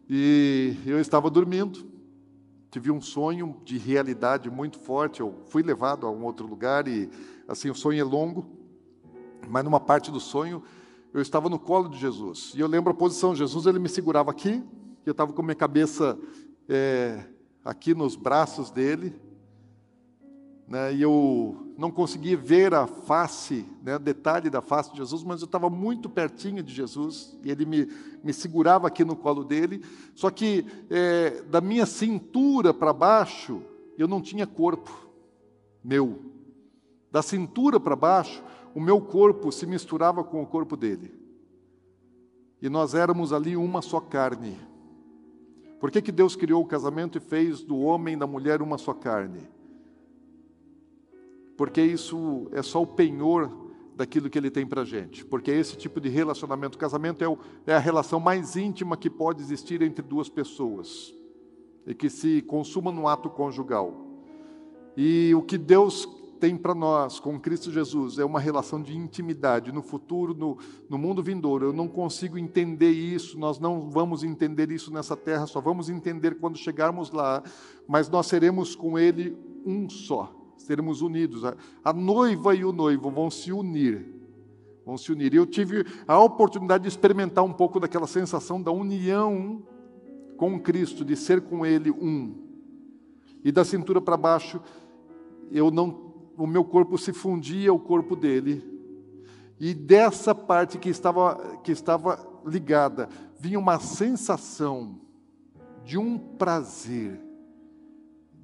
E eu estava dormindo, tive um sonho de realidade muito forte. Eu fui levado a um outro lugar e, assim, o sonho é longo, mas numa parte do sonho eu estava no colo de Jesus. E eu lembro a posição: Jesus ele me segurava aqui, eu estava com a minha cabeça é, aqui nos braços dele, né, e eu não conseguia ver a face, né, detalhe da face de Jesus, mas eu estava muito pertinho de Jesus, e ele me, me segurava aqui no colo dele, só que é, da minha cintura para baixo, eu não tinha corpo meu. Da cintura para baixo, o meu corpo se misturava com o corpo dele. E nós éramos ali uma só carne. Por que, que Deus criou o casamento e fez do homem e da mulher uma só carne? Porque isso é só o penhor daquilo que ele tem para gente. Porque esse tipo de relacionamento, casamento é, o, é a relação mais íntima que pode existir entre duas pessoas e que se consuma no ato conjugal. E o que Deus tem para nós com Cristo Jesus é uma relação de intimidade. No futuro, no, no mundo vindouro, eu não consigo entender isso, nós não vamos entender isso nessa terra, só vamos entender quando chegarmos lá, mas nós seremos com Ele um só, seremos unidos. A, a noiva e o noivo vão se unir. Vão se unir. E eu tive a oportunidade de experimentar um pouco daquela sensação da união com Cristo, de ser com Ele um. E da cintura para baixo, eu não, o meu corpo se fundia ao corpo dele. E dessa parte que estava, que estava ligada, vinha uma sensação de um prazer,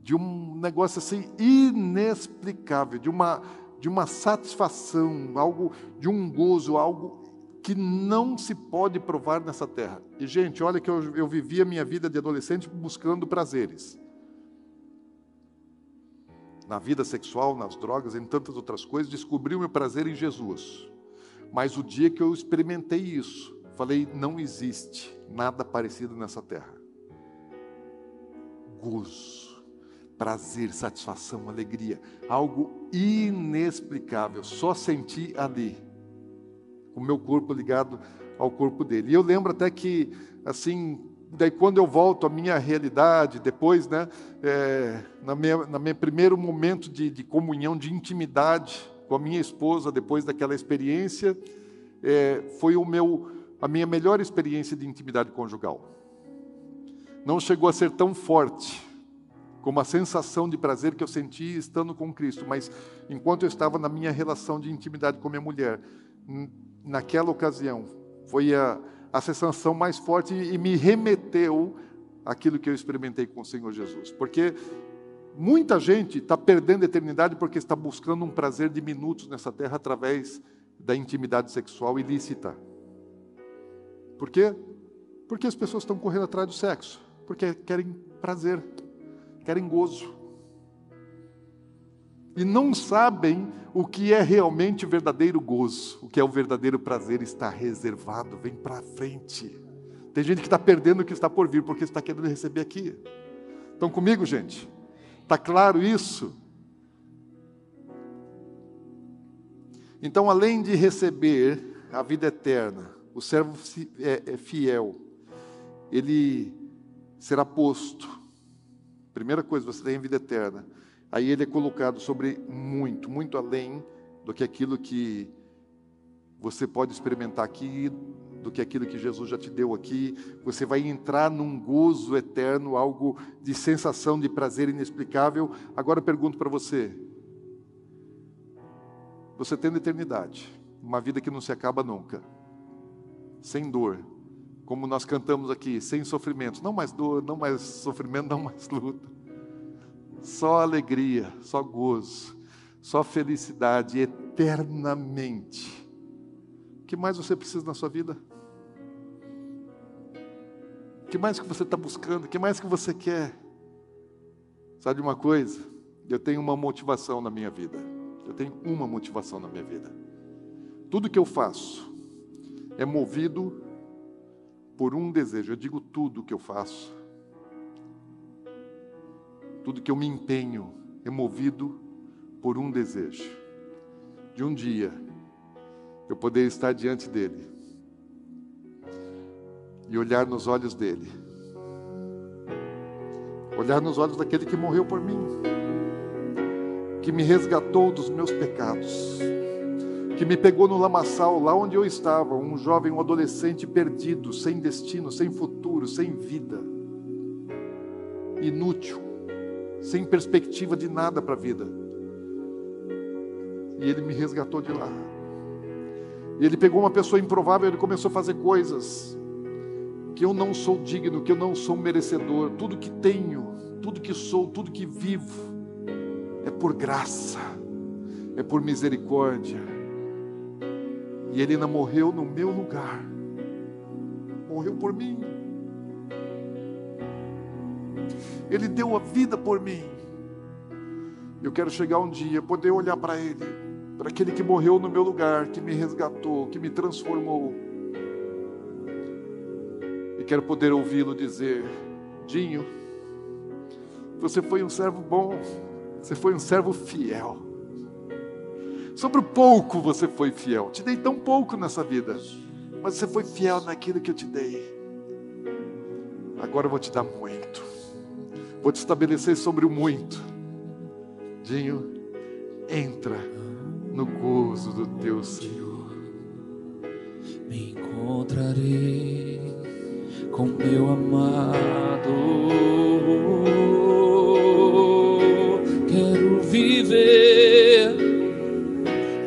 de um negócio assim inexplicável, de uma, de uma satisfação, algo de um gozo, algo que não se pode provar nessa terra. E, gente, olha que eu, eu vivi a minha vida de adolescente buscando prazeres na vida sexual, nas drogas, em tantas outras coisas, descobri o meu prazer em Jesus. Mas o dia que eu experimentei isso, falei: não existe nada parecido nessa terra. Gozo, prazer, satisfação, alegria, algo inexplicável, só senti ali, o meu corpo ligado ao corpo dele. E eu lembro até que, assim, daí quando eu volto à minha realidade, depois, né, é, na minha, na meu primeiro momento de, de, comunhão, de intimidade com a minha esposa, depois daquela experiência, é, foi o meu, a minha melhor experiência de intimidade conjugal. Não chegou a ser tão forte como a sensação de prazer que eu senti estando com Cristo, mas enquanto eu estava na minha relação de intimidade com minha mulher, naquela ocasião, foi a a sensação mais forte e me remeteu àquilo que eu experimentei com o Senhor Jesus. Porque muita gente está perdendo a eternidade porque está buscando um prazer de minutos nessa terra através da intimidade sexual ilícita. Por quê? Porque as pessoas estão correndo atrás do sexo, porque querem prazer, querem gozo e não sabem o que é realmente o verdadeiro gozo, o que é o verdadeiro prazer está reservado, vem para frente. Tem gente que está perdendo o que está por vir porque está querendo receber aqui. Estão comigo, gente? Está claro isso? Então, além de receber a vida eterna, o servo é, é fiel, ele será posto. Primeira coisa, você tem vida eterna aí ele é colocado sobre muito, muito além do que aquilo que você pode experimentar aqui, do que aquilo que Jesus já te deu aqui. Você vai entrar num gozo eterno, algo de sensação de prazer inexplicável. Agora eu pergunto para você: você tendo eternidade, uma vida que não se acaba nunca, sem dor, como nós cantamos aqui, sem sofrimento, não mais dor, não mais sofrimento, não mais luta só alegria, só gozo, só felicidade eternamente. O que mais você precisa na sua vida? O que mais que você está buscando? O que mais que você quer? Sabe uma coisa? Eu tenho uma motivação na minha vida. Eu tenho uma motivação na minha vida. Tudo que eu faço é movido por um desejo. Eu digo tudo que eu faço tudo que eu me empenho é movido por um desejo de um dia eu poder estar diante dele e olhar nos olhos dele, olhar nos olhos daquele que morreu por mim, que me resgatou dos meus pecados, que me pegou no lamaçal, lá onde eu estava, um jovem, um adolescente perdido, sem destino, sem futuro, sem vida, inútil sem perspectiva de nada para a vida. E ele me resgatou de lá. E ele pegou uma pessoa improvável, ele começou a fazer coisas que eu não sou digno, que eu não sou merecedor. Tudo que tenho, tudo que sou, tudo que vivo é por graça, é por misericórdia. E ele ainda morreu no meu lugar. Morreu por mim. Ele deu a vida por mim. Eu quero chegar um dia, poder olhar para Ele, para aquele que morreu no meu lugar, que me resgatou, que me transformou. E quero poder ouvi-lo dizer: Dinho, você foi um servo bom, você foi um servo fiel. Sobre o pouco você foi fiel. Te dei tão pouco nessa vida, mas você foi fiel naquilo que eu te dei. Agora eu vou te dar muito. Vou te estabelecer sobre o muito. Dinho, entra no gozo do teu Senhor. Me encontrarei com meu amado. Quero viver,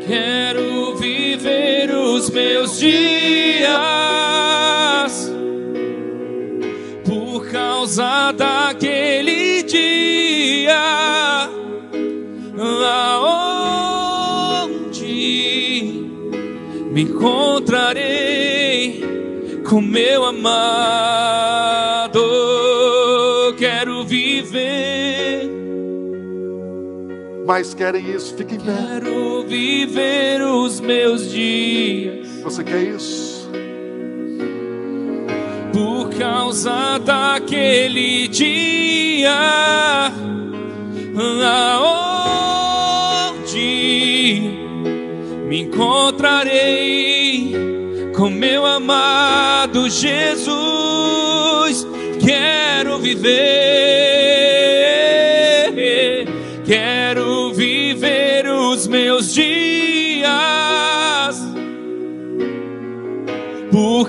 quero viver os meus dias por causa daquele dia aonde me encontrarei com meu amado. Mas querem isso? Fique em pé. quero viver os meus dias Você quer isso? por causa daquele dia aonde me encontrarei com meu amado Jesus. Quero viver,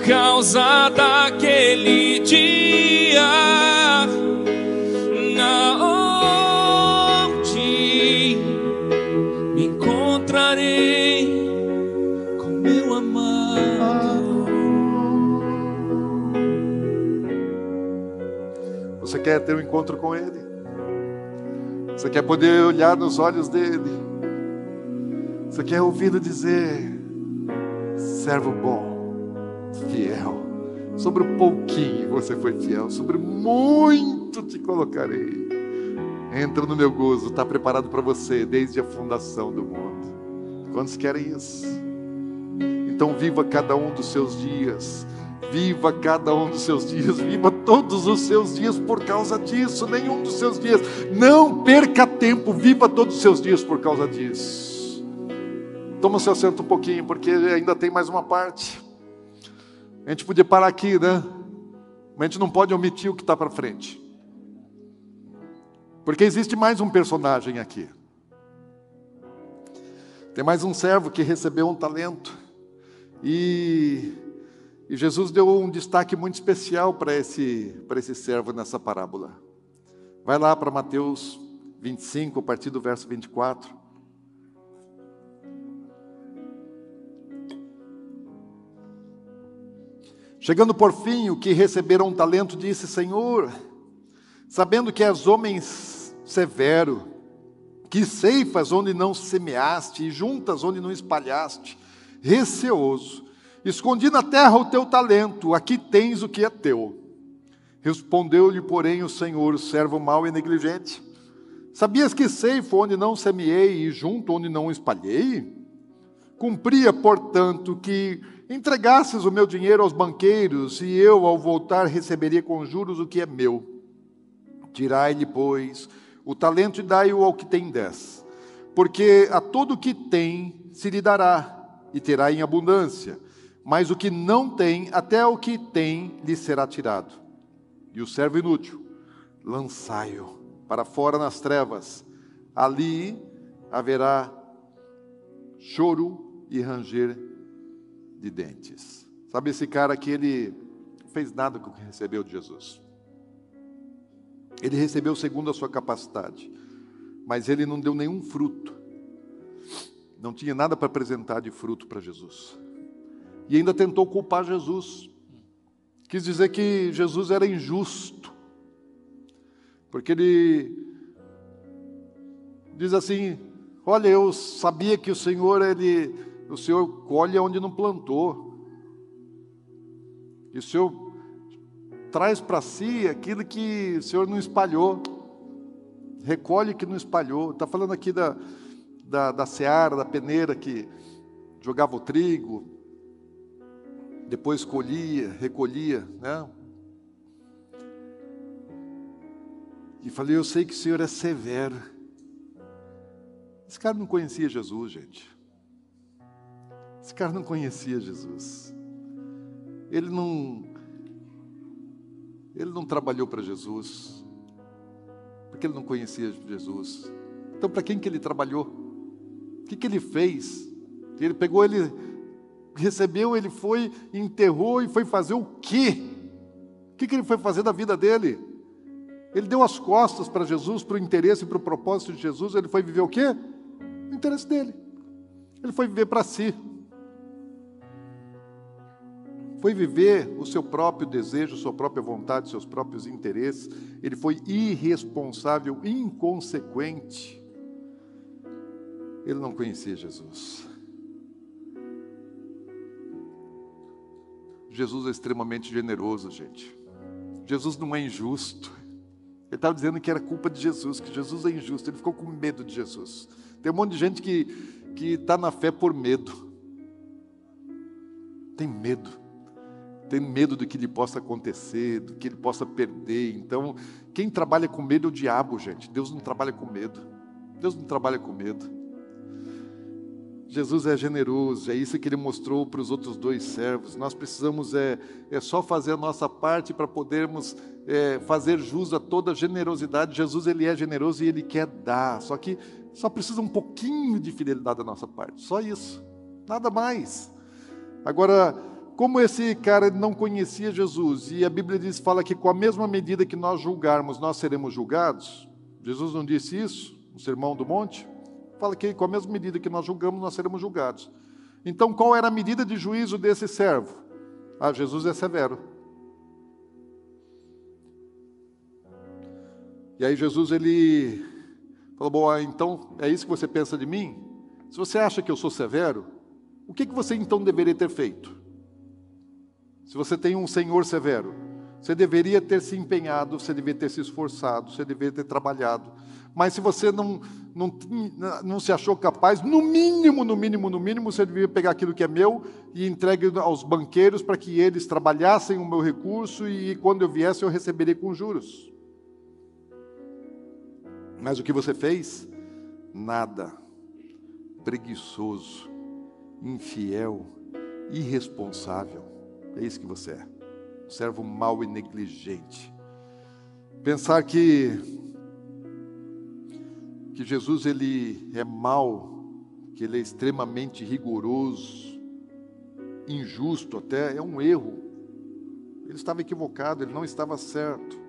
causa daquele dia na onde me encontrarei com meu amado. Você quer ter um encontro com Ele? Você quer poder olhar nos olhos dele? Você quer ouvi-lo dizer: servo bom, fiel. Sobre o pouquinho você foi fiel, sobre muito te colocarei. Entra no meu gozo, está preparado para você desde a fundação do mundo. Quantos querem isso? Então viva cada um dos seus dias. Viva cada um dos seus dias, viva todos os seus dias por causa disso, nenhum dos seus dias. Não perca tempo, viva todos os seus dias por causa disso. Toma seu assento um pouquinho, porque ainda tem mais uma parte. A gente podia parar aqui, né? Mas a gente não pode omitir o que está para frente. Porque existe mais um personagem aqui. Tem mais um servo que recebeu um talento. E, e Jesus deu um destaque muito especial para esse, para esse servo nessa parábola. Vai lá para Mateus 25, a partir do verso 24. Chegando por fim, o que receberam um talento disse: Senhor, sabendo que és homem severo, que ceifas onde não semeaste e juntas onde não espalhaste, receoso, escondi na terra o teu talento, aqui tens o que é teu. Respondeu-lhe, porém, o Senhor, servo mau e negligente: Sabias que ceifo onde não semeei e junto onde não espalhei? Cumpria, portanto, que entregasses o meu dinheiro aos banqueiros, e eu, ao voltar, receberia com juros o que é meu. Tirai-lhe, pois, o talento e dai-o ao que tem dez. Porque a todo o que tem se lhe dará, e terá em abundância. Mas o que não tem, até o que tem lhe será tirado. E o servo inútil, lançai-o para fora nas trevas. Ali haverá choro e ranger de dentes. Sabe esse cara que ele fez nada com o que recebeu de Jesus. Ele recebeu segundo a sua capacidade, mas ele não deu nenhum fruto. Não tinha nada para apresentar de fruto para Jesus. E ainda tentou culpar Jesus. Quis dizer que Jesus era injusto. Porque ele diz assim: "Olha, eu sabia que o Senhor ele o Senhor colhe onde não plantou. E o Senhor traz para si aquilo que o Senhor não espalhou. Recolhe que não espalhou. Está falando aqui da, da, da seara, da peneira que jogava o trigo, depois colhia, recolhia, né? E falei, eu sei que o Senhor é severo. Esse cara não conhecia Jesus, gente. Esse cara não conhecia Jesus. Ele não ele não trabalhou para Jesus, porque ele não conhecia Jesus. Então, para quem que ele trabalhou? O que, que ele fez? Ele pegou, ele recebeu, ele foi, enterrou e foi fazer o quê? O que, que ele foi fazer da vida dele? Ele deu as costas para Jesus, para o interesse e para o propósito de Jesus. Ele foi viver o quê? O interesse dele. Ele foi viver para si foi viver o seu próprio desejo, sua própria vontade, seus próprios interesses. Ele foi irresponsável, inconsequente. Ele não conhecia Jesus. Jesus é extremamente generoso, gente. Jesus não é injusto. Ele estava dizendo que era culpa de Jesus, que Jesus é injusto. Ele ficou com medo de Jesus. Tem um monte de gente que está na fé por medo. Tem medo tem medo do que lhe possa acontecer, do que ele possa perder. Então, quem trabalha com medo é o diabo, gente. Deus não trabalha com medo. Deus não trabalha com medo. Jesus é generoso, é isso que ele mostrou para os outros dois servos. Nós precisamos é, é só fazer a nossa parte para podermos é, fazer jus a toda a generosidade. Jesus ele é generoso e ele quer dar, só que só precisa um pouquinho de fidelidade da nossa parte, só isso, nada mais. Agora, como esse cara não conhecia Jesus, e a Bíblia diz, fala que com a mesma medida que nós julgarmos, nós seremos julgados. Jesus não disse isso no Sermão do Monte? Fala que com a mesma medida que nós julgamos, nós seremos julgados. Então, qual era a medida de juízo desse servo? Ah, Jesus é severo. E aí Jesus ele falou: Bom, ah, então é isso que você pensa de mim? Se você acha que eu sou severo, o que, que você então deveria ter feito? Se você tem um Senhor severo, você deveria ter se empenhado, você deveria ter se esforçado, você deveria ter trabalhado. Mas se você não, não, não se achou capaz, no mínimo, no mínimo, no mínimo, você deveria pegar aquilo que é meu e entregue aos banqueiros para que eles trabalhassem o meu recurso e quando eu viesse eu receberia com juros. Mas o que você fez? Nada. Preguiçoso, infiel, irresponsável. É isso que você é. Um servo mau e negligente. Pensar que que Jesus ele é mau, que ele é extremamente rigoroso, injusto até, é um erro. Ele estava equivocado, ele não estava certo.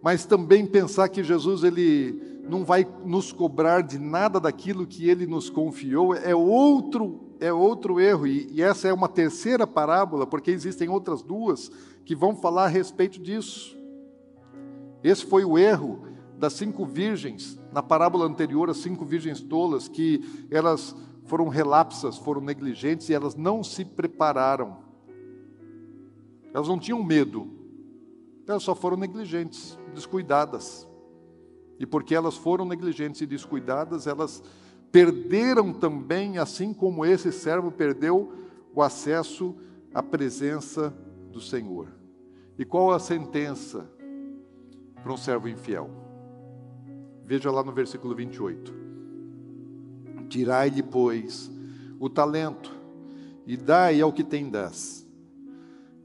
Mas também pensar que Jesus ele não vai nos cobrar de nada daquilo que ele nos confiou é outro é outro erro, e, e essa é uma terceira parábola, porque existem outras duas que vão falar a respeito disso. Esse foi o erro das cinco virgens, na parábola anterior, as cinco virgens tolas, que elas foram relapsas, foram negligentes e elas não se prepararam. Elas não tinham medo, elas só foram negligentes, descuidadas. E porque elas foram negligentes e descuidadas, elas perderam também, assim como esse servo perdeu, o acesso à presença do Senhor. E qual a sentença para um servo infiel? Veja lá no versículo 28. Tirai-lhe, pois, o talento e dai ao que tem das,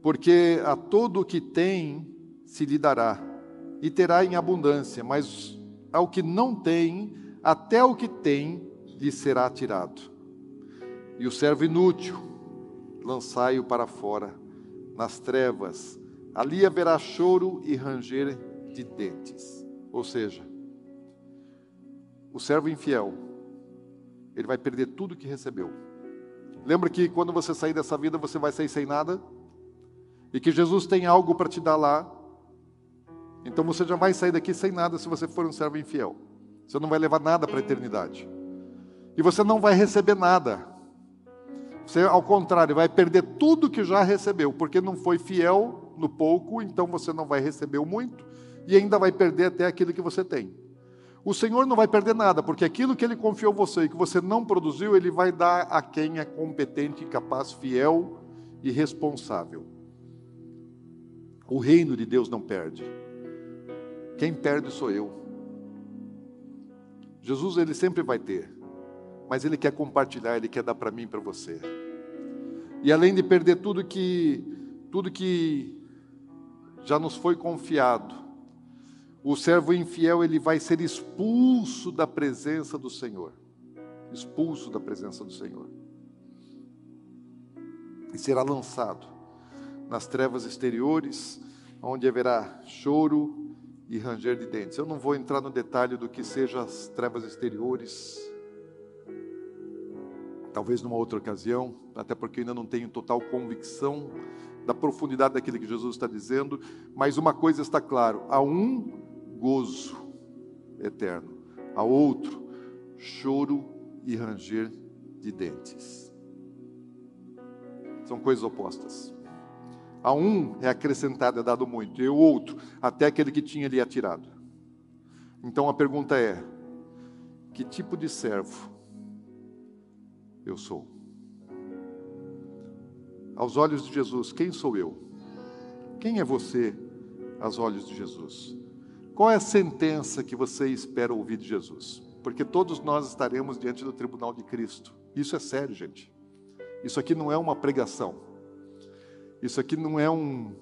porque a todo o que tem se lhe dará, e terá em abundância, mas ao que não tem, até o que tem lhe será tirado. E o servo inútil, lançai-o para fora, nas trevas, ali haverá choro e ranger de dentes. Ou seja, o servo infiel, ele vai perder tudo que recebeu. Lembra que quando você sair dessa vida, você vai sair sem nada? E que Jesus tem algo para te dar lá. Então você já vai sair daqui sem nada se você for um servo infiel. Você não vai levar nada para a eternidade e você não vai receber nada. Você, ao contrário, vai perder tudo que já recebeu, porque não foi fiel no pouco, então você não vai receber o muito e ainda vai perder até aquilo que você tem. O Senhor não vai perder nada, porque aquilo que Ele confiou você e que você não produziu, Ele vai dar a quem é competente, capaz, fiel e responsável. O reino de Deus não perde. Quem perde sou eu. Jesus, Ele sempre vai ter mas Ele quer compartilhar, Ele quer dar para mim e para você. E além de perder tudo que, tudo que já nos foi confiado, o servo infiel ele vai ser expulso da presença do Senhor. Expulso da presença do Senhor. E será lançado nas trevas exteriores, onde haverá choro e ranger de dentes. Eu não vou entrar no detalhe do que sejam as trevas exteriores, talvez numa outra ocasião, até porque ainda não tenho total convicção da profundidade daquilo que Jesus está dizendo, mas uma coisa está claro: há um gozo eterno, há outro choro e ranger de dentes. São coisas opostas. A um é acrescentado, é dado muito, e o outro, até aquele que tinha lhe atirado. Então a pergunta é: que tipo de servo eu sou? Aos olhos de Jesus, quem sou eu? Quem é você aos olhos de Jesus? Qual é a sentença que você espera ouvir de Jesus? Porque todos nós estaremos diante do tribunal de Cristo. Isso é sério, gente. Isso aqui não é uma pregação. Isso aqui não é um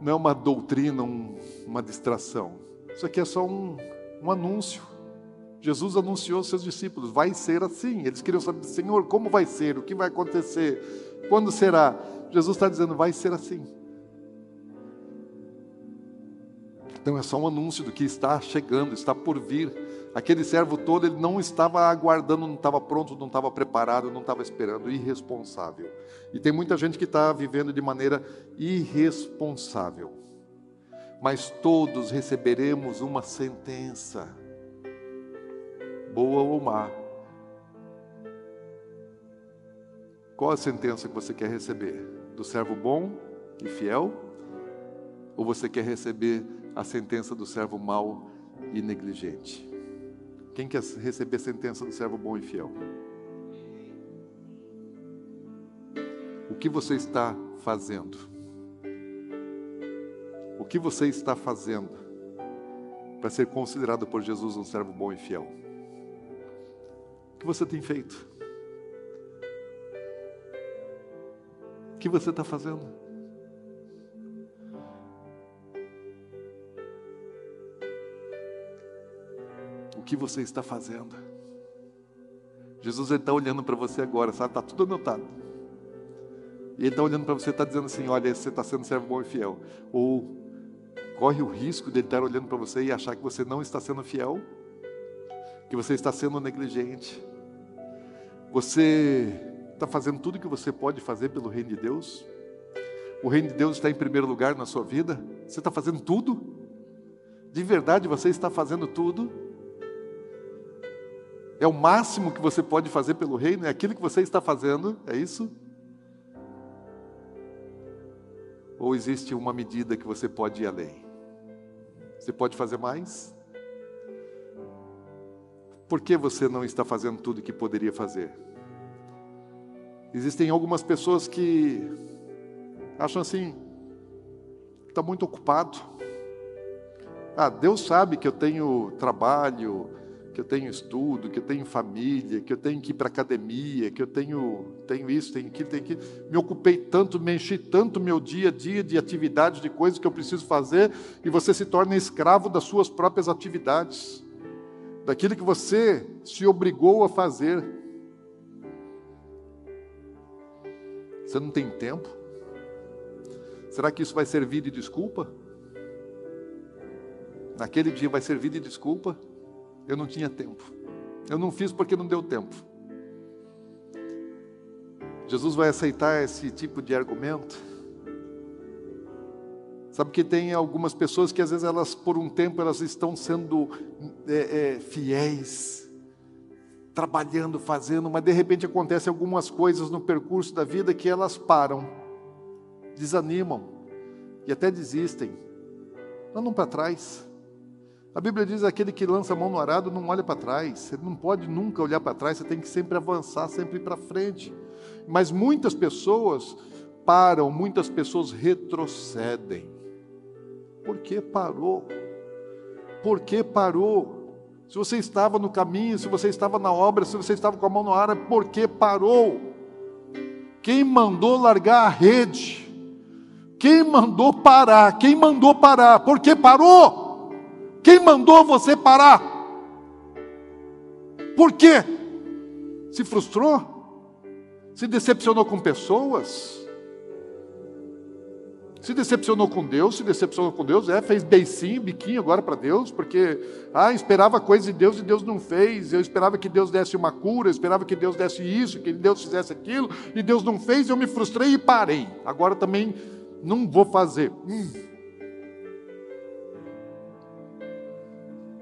não é uma doutrina, um, uma distração. Isso aqui é só um, um anúncio. Jesus anunciou aos seus discípulos: vai ser assim. Eles queriam saber, Senhor, como vai ser? O que vai acontecer? Quando será? Jesus está dizendo: vai ser assim. Então é só um anúncio do que está chegando, está por vir. Aquele servo todo, ele não estava aguardando, não estava pronto, não estava preparado, não estava esperando, irresponsável. E tem muita gente que está vivendo de maneira irresponsável. Mas todos receberemos uma sentença, boa ou má. Qual a sentença que você quer receber? Do servo bom e fiel? Ou você quer receber a sentença do servo mau e negligente? Quem quer receber a sentença do servo bom e fiel? O que você está fazendo? O que você está fazendo para ser considerado por Jesus um servo bom e fiel? O que você tem feito? O que você está fazendo? que você está fazendo. Jesus está olhando para você agora, sabe? Está tudo anotado. E Ele está olhando para você e está dizendo assim: olha, você está sendo servo bom e fiel. Ou corre o risco de Ele estar olhando para você e achar que você não está sendo fiel, que você está sendo negligente. Você está fazendo tudo o que você pode fazer pelo reino de Deus? O reino de Deus está em primeiro lugar na sua vida? Você está fazendo tudo? De verdade você está fazendo tudo? É o máximo que você pode fazer pelo reino? É aquilo que você está fazendo? É isso? Ou existe uma medida que você pode ir além? Você pode fazer mais? Por que você não está fazendo tudo que poderia fazer? Existem algumas pessoas que acham assim, está muito ocupado. Ah, Deus sabe que eu tenho trabalho, que eu tenho estudo, que eu tenho família, que eu tenho que ir para academia, que eu tenho, tenho isso, tenho aquilo, tenho aquilo. Me ocupei tanto, me enchi tanto meu dia a dia de atividades, de coisas que eu preciso fazer, e você se torna escravo das suas próprias atividades, daquilo que você se obrigou a fazer. Você não tem tempo? Será que isso vai servir de desculpa? Naquele dia vai servir de desculpa? Eu não tinha tempo. Eu não fiz porque não deu tempo. Jesus vai aceitar esse tipo de argumento? Sabe que tem algumas pessoas que às vezes elas, por um tempo, elas estão sendo é, é, fiéis, trabalhando, fazendo, mas de repente acontecem algumas coisas no percurso da vida que elas param, desanimam e até desistem, andam para trás. A Bíblia diz: aquele que lança a mão no arado não olha para trás. Você não pode nunca olhar para trás, você tem que sempre avançar, sempre ir para frente. Mas muitas pessoas param, muitas pessoas retrocedem. Por que parou? Por que parou? Se você estava no caminho, se você estava na obra, se você estava com a mão no ar, é porque parou. Quem mandou largar a rede? Quem mandou parar? Quem mandou parar? Por que parou? Quem mandou você parar? Por quê? Se frustrou? Se decepcionou com pessoas? Se decepcionou com Deus, se decepcionou com Deus, é, fez beicinho, biquinho agora para Deus, porque ah, esperava coisa de Deus e Deus não fez. Eu esperava que Deus desse uma cura, eu esperava que Deus desse isso, que Deus fizesse aquilo, e Deus não fez, eu me frustrei e parei. Agora também não vou fazer. Hum.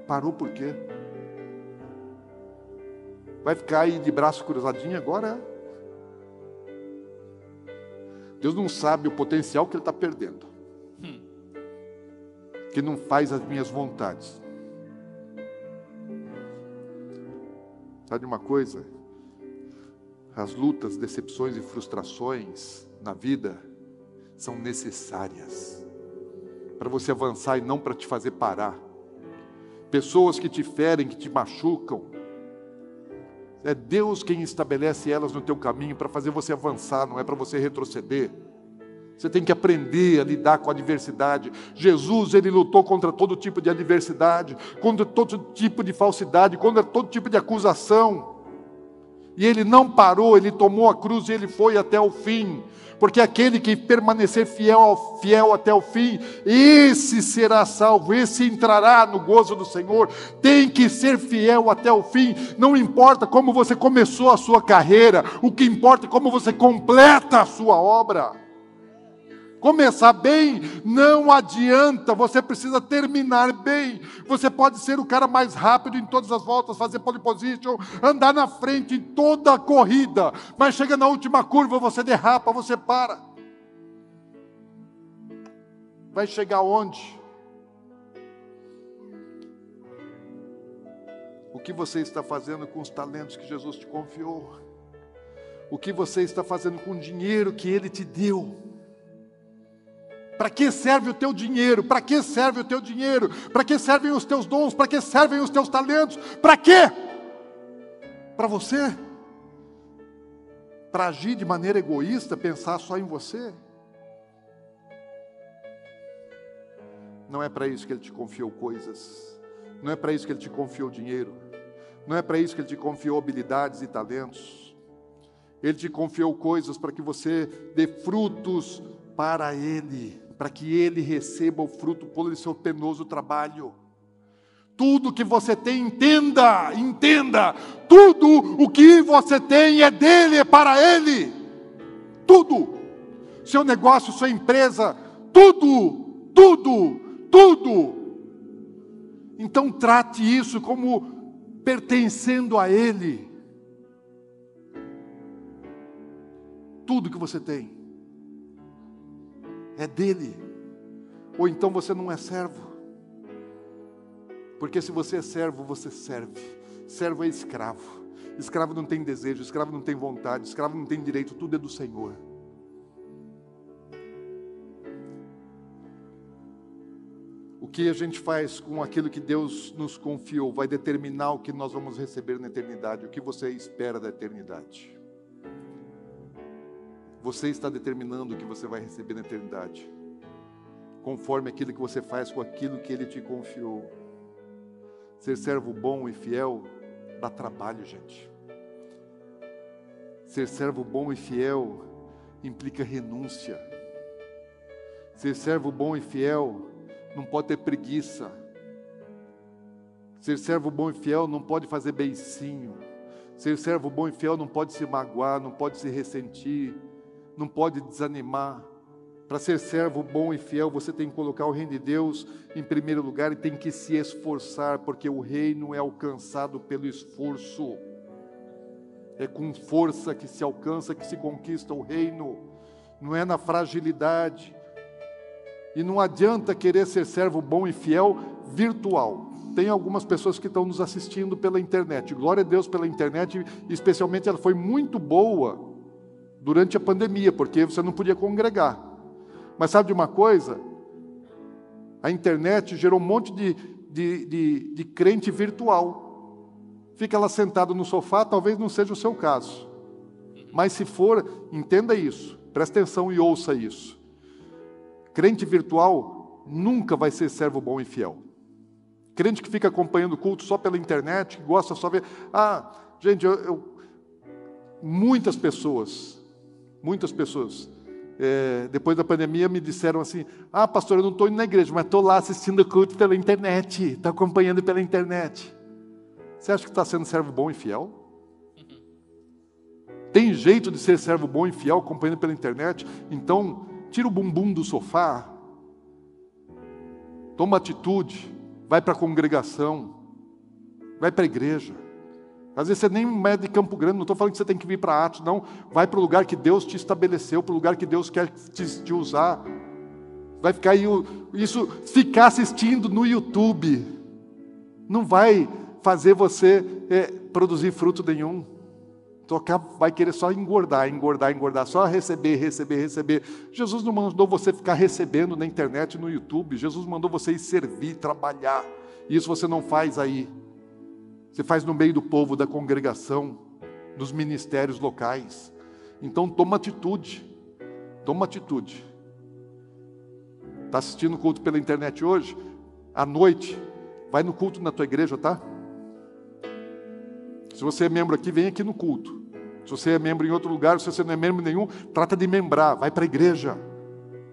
Parou por quê? Vai ficar aí de braço cruzadinho agora? Deus não sabe o potencial que ele está perdendo. Hum. Que não faz as minhas vontades. Sabe uma coisa? As lutas, decepções e frustrações na vida são necessárias para você avançar e não para te fazer parar. Pessoas que te ferem, que te machucam, é Deus quem estabelece elas no teu caminho para fazer você avançar, não é para você retroceder. Você tem que aprender a lidar com a adversidade. Jesus, ele lutou contra todo tipo de adversidade, contra todo tipo de falsidade, contra todo tipo de acusação. E ele não parou, ele tomou a cruz e ele foi até o fim porque aquele que permanecer fiel, fiel até o fim, esse será salvo, esse entrará no gozo do Senhor. Tem que ser fiel até o fim, não importa como você começou a sua carreira, o que importa é como você completa a sua obra. Começar bem não adianta, você precisa terminar bem. Você pode ser o cara mais rápido em todas as voltas, fazer pole position, andar na frente em toda a corrida, mas chega na última curva, você derrapa, você para. Vai chegar onde? O que você está fazendo com os talentos que Jesus te confiou? O que você está fazendo com o dinheiro que Ele te deu? Para que serve o teu dinheiro? Para que serve o teu dinheiro? Para que servem os teus dons? Para que servem os teus talentos? Para quê? Para você? Para agir de maneira egoísta, pensar só em você? Não é para isso que ele te confiou coisas. Não é para isso que ele te confiou dinheiro. Não é para isso que ele te confiou habilidades e talentos. Ele te confiou coisas para que você dê frutos para ele para que ele receba o fruto por seu penoso trabalho. Tudo que você tem, entenda, entenda. Tudo o que você tem é dele, é para ele. Tudo. Seu negócio, sua empresa, tudo, tudo, tudo. Então trate isso como pertencendo a ele. Tudo que você tem é dele. Ou então você não é servo. Porque se você é servo, você serve. Servo é escravo. Escravo não tem desejo, escravo não tem vontade, escravo não tem direito, tudo é do Senhor. O que a gente faz com aquilo que Deus nos confiou vai determinar o que nós vamos receber na eternidade, o que você espera da eternidade. Você está determinando o que você vai receber na eternidade, conforme aquilo que você faz com aquilo que Ele te confiou. Ser servo bom e fiel dá trabalho, gente. Ser servo bom e fiel implica renúncia. Ser servo bom e fiel não pode ter preguiça. Ser servo bom e fiel não pode fazer beicinho. Ser servo bom e fiel não pode se magoar, não pode se ressentir não pode desanimar. Para ser servo bom e fiel, você tem que colocar o reino de Deus em primeiro lugar e tem que se esforçar, porque o reino é alcançado pelo esforço. É com força que se alcança, que se conquista o reino, não é na fragilidade. E não adianta querer ser servo bom e fiel virtual. Tem algumas pessoas que estão nos assistindo pela internet. Glória a Deus pela internet, especialmente ela foi muito boa durante a pandemia, porque você não podia congregar. Mas sabe de uma coisa? A internet gerou um monte de, de, de, de crente virtual. fica lá sentado no sofá, talvez não seja o seu caso. Mas se for, entenda isso, preste atenção e ouça isso. Crente virtual nunca vai ser servo bom e fiel. Crente que fica acompanhando o culto só pela internet, que gosta só ver. Ah, gente, eu, eu muitas pessoas, muitas pessoas, é, depois da pandemia me disseram assim: Ah, pastor, eu não estou indo na igreja, mas estou lá assistindo o culto pela internet, estou acompanhando pela internet. Você acha que está sendo servo bom e fiel? Tem jeito de ser servo bom e fiel acompanhando pela internet? Então, tira o bumbum do sofá, toma atitude, vai para a congregação, vai para a igreja. Às vezes você nem é de Campo Grande, não estou falando que você tem que vir para Atos, não. Vai para o lugar que Deus te estabeleceu, para o lugar que Deus quer te, te usar. Vai ficar aí, isso, ficar assistindo no YouTube, não vai fazer você é, produzir fruto nenhum. Tocar vai querer só engordar, engordar, engordar, só receber, receber, receber. Jesus não mandou você ficar recebendo na internet, no YouTube. Jesus mandou você ir servir, trabalhar. Isso você não faz aí. Você faz no meio do povo, da congregação, dos ministérios locais. Então toma atitude. Toma atitude. Está assistindo o culto pela internet hoje? À noite, vai no culto na tua igreja, tá? Se você é membro aqui, vem aqui no culto. Se você é membro em outro lugar, se você não é membro nenhum, trata de membrar, vai para a igreja.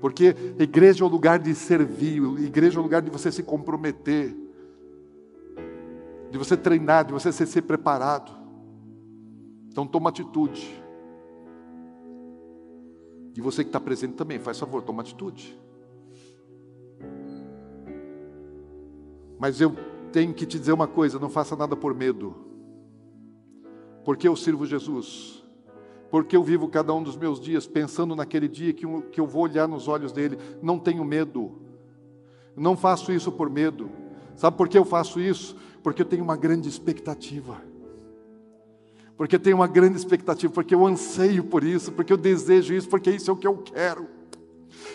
Porque igreja é o lugar de servir, igreja é o lugar de você se comprometer de você treinar, de você ser, ser preparado. Então toma atitude. E você que está presente também, faz favor, toma atitude. Mas eu tenho que te dizer uma coisa: não faça nada por medo. Porque eu sirvo Jesus. Porque eu vivo cada um dos meus dias pensando naquele dia que eu, que eu vou olhar nos olhos dele. Não tenho medo. Não faço isso por medo. Sabe por que eu faço isso? Porque eu tenho uma grande expectativa. Porque eu tenho uma grande expectativa, porque eu anseio por isso, porque eu desejo isso, porque isso é o que eu quero.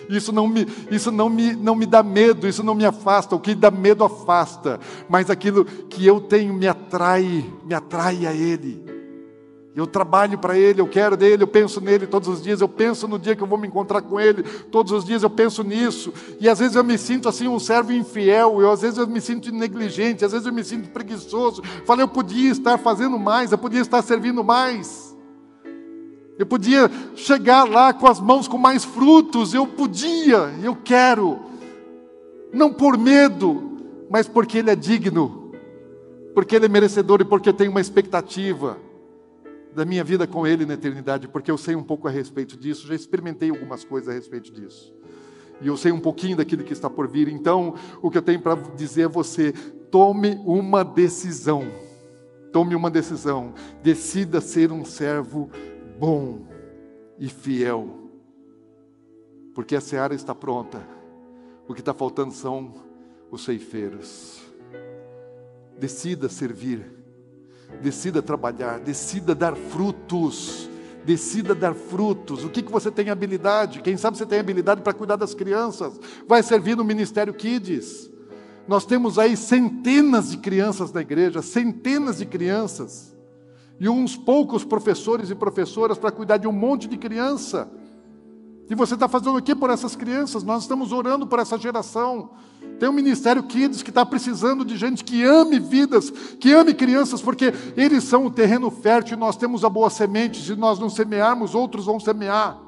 Isso não me, isso não me, não me dá medo, isso não me afasta. O que dá medo afasta, mas aquilo que eu tenho me atrai, me atrai a Ele. Eu trabalho para Ele, eu quero dele, eu penso nele todos os dias, eu penso no dia que eu vou me encontrar com Ele, todos os dias eu penso nisso, e às vezes eu me sinto assim um servo infiel, eu, às vezes eu me sinto negligente, às vezes eu me sinto preguiçoso. Falei, eu podia estar fazendo mais, eu podia estar servindo mais, eu podia chegar lá com as mãos com mais frutos, eu podia, eu quero, não por medo, mas porque Ele é digno, porque Ele é merecedor e porque tenho uma expectativa da minha vida com Ele na eternidade, porque eu sei um pouco a respeito disso, já experimentei algumas coisas a respeito disso. E eu sei um pouquinho daquilo que está por vir. Então, o que eu tenho para dizer a você: tome uma decisão. Tome uma decisão. Decida ser um servo bom e fiel. Porque a seara está pronta. O que está faltando são os ceifeiros. Decida servir Decida trabalhar, decida dar frutos. Decida dar frutos. O que, que você tem habilidade? Quem sabe você tem habilidade para cuidar das crianças? Vai servir no Ministério Kids. Nós temos aí centenas de crianças na igreja, centenas de crianças. E uns poucos professores e professoras para cuidar de um monte de criança. E você está fazendo o que por essas crianças? Nós estamos orando por essa geração. Tem um Ministério Kids que está precisando de gente que ame vidas, que ame crianças, porque eles são o terreno fértil e nós temos a boa semente. Se nós não semearmos, outros vão semear.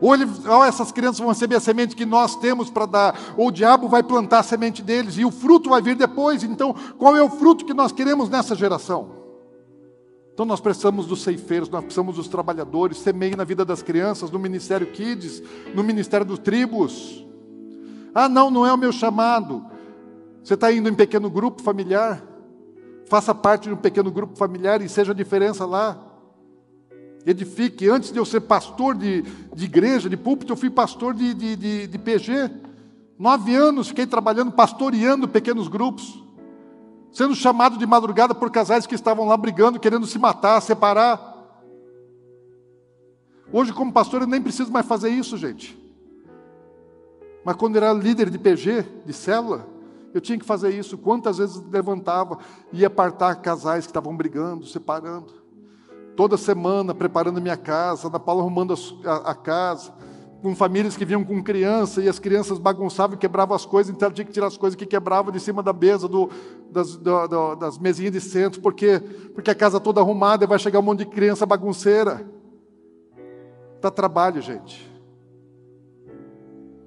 Ou, ele, ou essas crianças vão receber a semente que nós temos para dar, ou o diabo vai plantar a semente deles e o fruto vai vir depois. Então, qual é o fruto que nós queremos nessa geração? Então nós precisamos dos ceifeiros, nós precisamos dos trabalhadores, semeiem na vida das crianças, no Ministério Kids, no Ministério dos Tribos. Ah, não, não é o meu chamado. Você está indo em pequeno grupo familiar? Faça parte de um pequeno grupo familiar e seja a diferença lá. Edifique. Antes de eu ser pastor de, de igreja, de púlpito, eu fui pastor de, de, de, de PG. Nove anos fiquei trabalhando, pastoreando pequenos grupos sendo chamado de madrugada por casais que estavam lá brigando, querendo se matar, separar. Hoje, como pastor, eu nem preciso mais fazer isso, gente. Mas quando eu era líder de PG, de célula, Eu tinha que fazer isso. Quantas vezes levantava, ia apartar casais que estavam brigando, separando. Toda semana preparando minha casa, Ana Paula arrumando a, a casa, com famílias que vinham com criança e as crianças bagunçavam e quebravam as coisas, então ela tinha que tirar as coisas que quebravam de cima da mesa, do, das, do, do, das mesinhas de centro, porque, porque a casa toda arrumada e vai chegar um monte de criança bagunceira. Dá trabalho, gente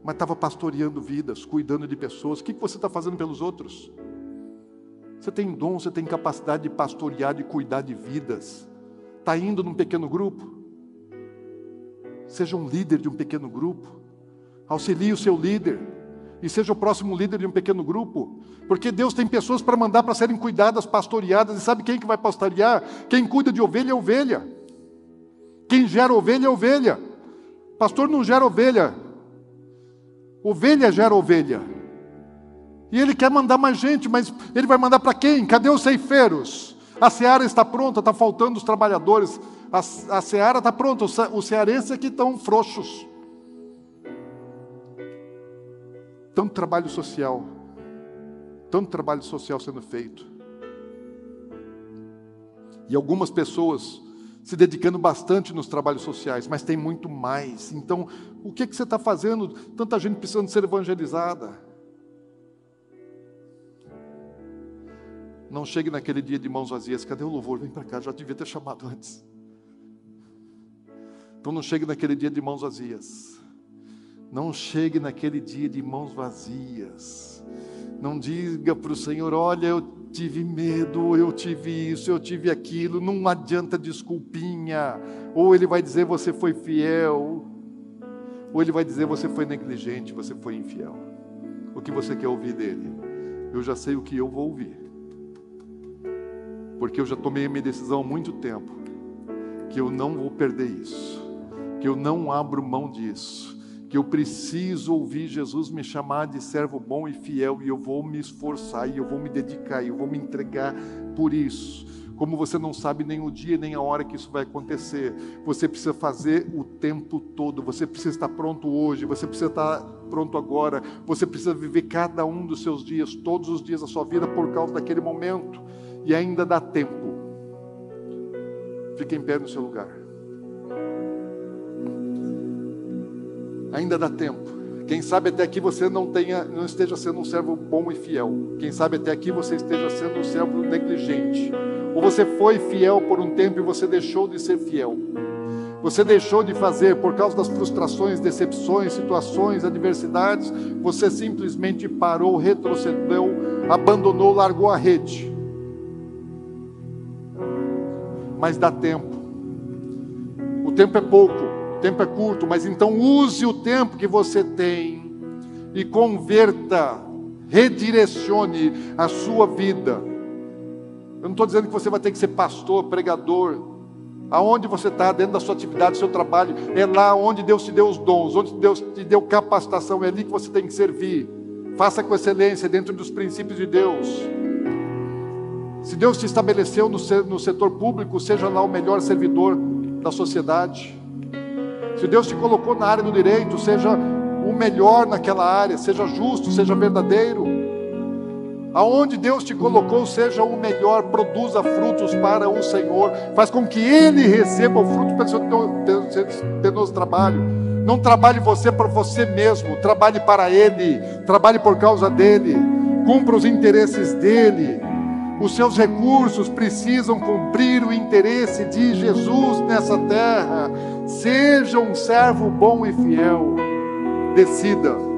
mas estava pastoreando vidas, cuidando de pessoas. O que você está fazendo pelos outros? Você tem dom, você tem capacidade de pastorear, de cuidar de vidas. Está indo num pequeno grupo? Seja um líder de um pequeno grupo. Auxilie o seu líder. E seja o próximo líder de um pequeno grupo. Porque Deus tem pessoas para mandar para serem cuidadas, pastoreadas. E sabe quem que vai pastorear? Quem cuida de ovelha é ovelha. Quem gera ovelha é ovelha. Pastor não gera ovelha, Ovelha gera ovelha. E ele quer mandar mais gente, mas ele vai mandar para quem? Cadê os ceifeiros? A seara está pronta, está faltando os trabalhadores. A, a seara está pronta, os cearenses aqui estão frouxos. Tanto trabalho social, tanto trabalho social sendo feito. E algumas pessoas se dedicando bastante nos trabalhos sociais, mas tem muito mais. Então, o que, que você está fazendo? Tanta gente precisando ser evangelizada. Não chegue naquele dia de mãos vazias. Cadê o louvor? Vem para cá, já devia ter chamado antes. Então não chegue naquele dia de mãos vazias. Não chegue naquele dia de mãos vazias. Não diga para o Senhor: olha, eu tive medo, eu tive isso, eu tive aquilo, não adianta desculpinha. Ou ele vai dizer você foi fiel, ou ele vai dizer você foi negligente, você foi infiel. O que você quer ouvir dele? Eu já sei o que eu vou ouvir. Porque eu já tomei a minha decisão há muito tempo que eu não vou perder isso, que eu não abro mão disso que eu preciso ouvir Jesus me chamar de servo bom e fiel, e eu vou me esforçar, e eu vou me dedicar, e eu vou me entregar por isso. Como você não sabe nem o dia nem a hora que isso vai acontecer, você precisa fazer o tempo todo, você precisa estar pronto hoje, você precisa estar pronto agora, você precisa viver cada um dos seus dias, todos os dias da sua vida, por causa daquele momento, e ainda dá tempo. Fique em pé no seu lugar. Ainda dá tempo. Quem sabe até aqui você não tenha, não esteja sendo um servo bom e fiel. Quem sabe até aqui você esteja sendo um servo negligente. Ou você foi fiel por um tempo e você deixou de ser fiel. Você deixou de fazer por causa das frustrações, decepções, situações, adversidades. Você simplesmente parou, retrocedeu, abandonou, largou a rede. Mas dá tempo. O tempo é pouco tempo é curto, mas então use o tempo que você tem e converta, redirecione a sua vida. Eu não estou dizendo que você vai ter que ser pastor, pregador. Aonde você está, dentro da sua atividade, do seu trabalho, é lá onde Deus te deu os dons, onde Deus te deu capacitação, é ali que você tem que servir. Faça com excelência, dentro dos princípios de Deus. Se Deus te estabeleceu no setor público, seja lá o melhor servidor da sociedade. Se Deus te colocou na área do direito, seja o melhor naquela área, seja justo, seja verdadeiro. Aonde Deus te colocou, seja o melhor, produza frutos para o Senhor, faz com que Ele receba o fruto pelo seu penoso trabalho. Não trabalhe você para você mesmo, trabalhe para Ele, trabalhe por causa dEle, cumpra os interesses dEle. Os seus recursos precisam cumprir o interesse de Jesus nessa terra. Seja um servo bom e fiel. Decida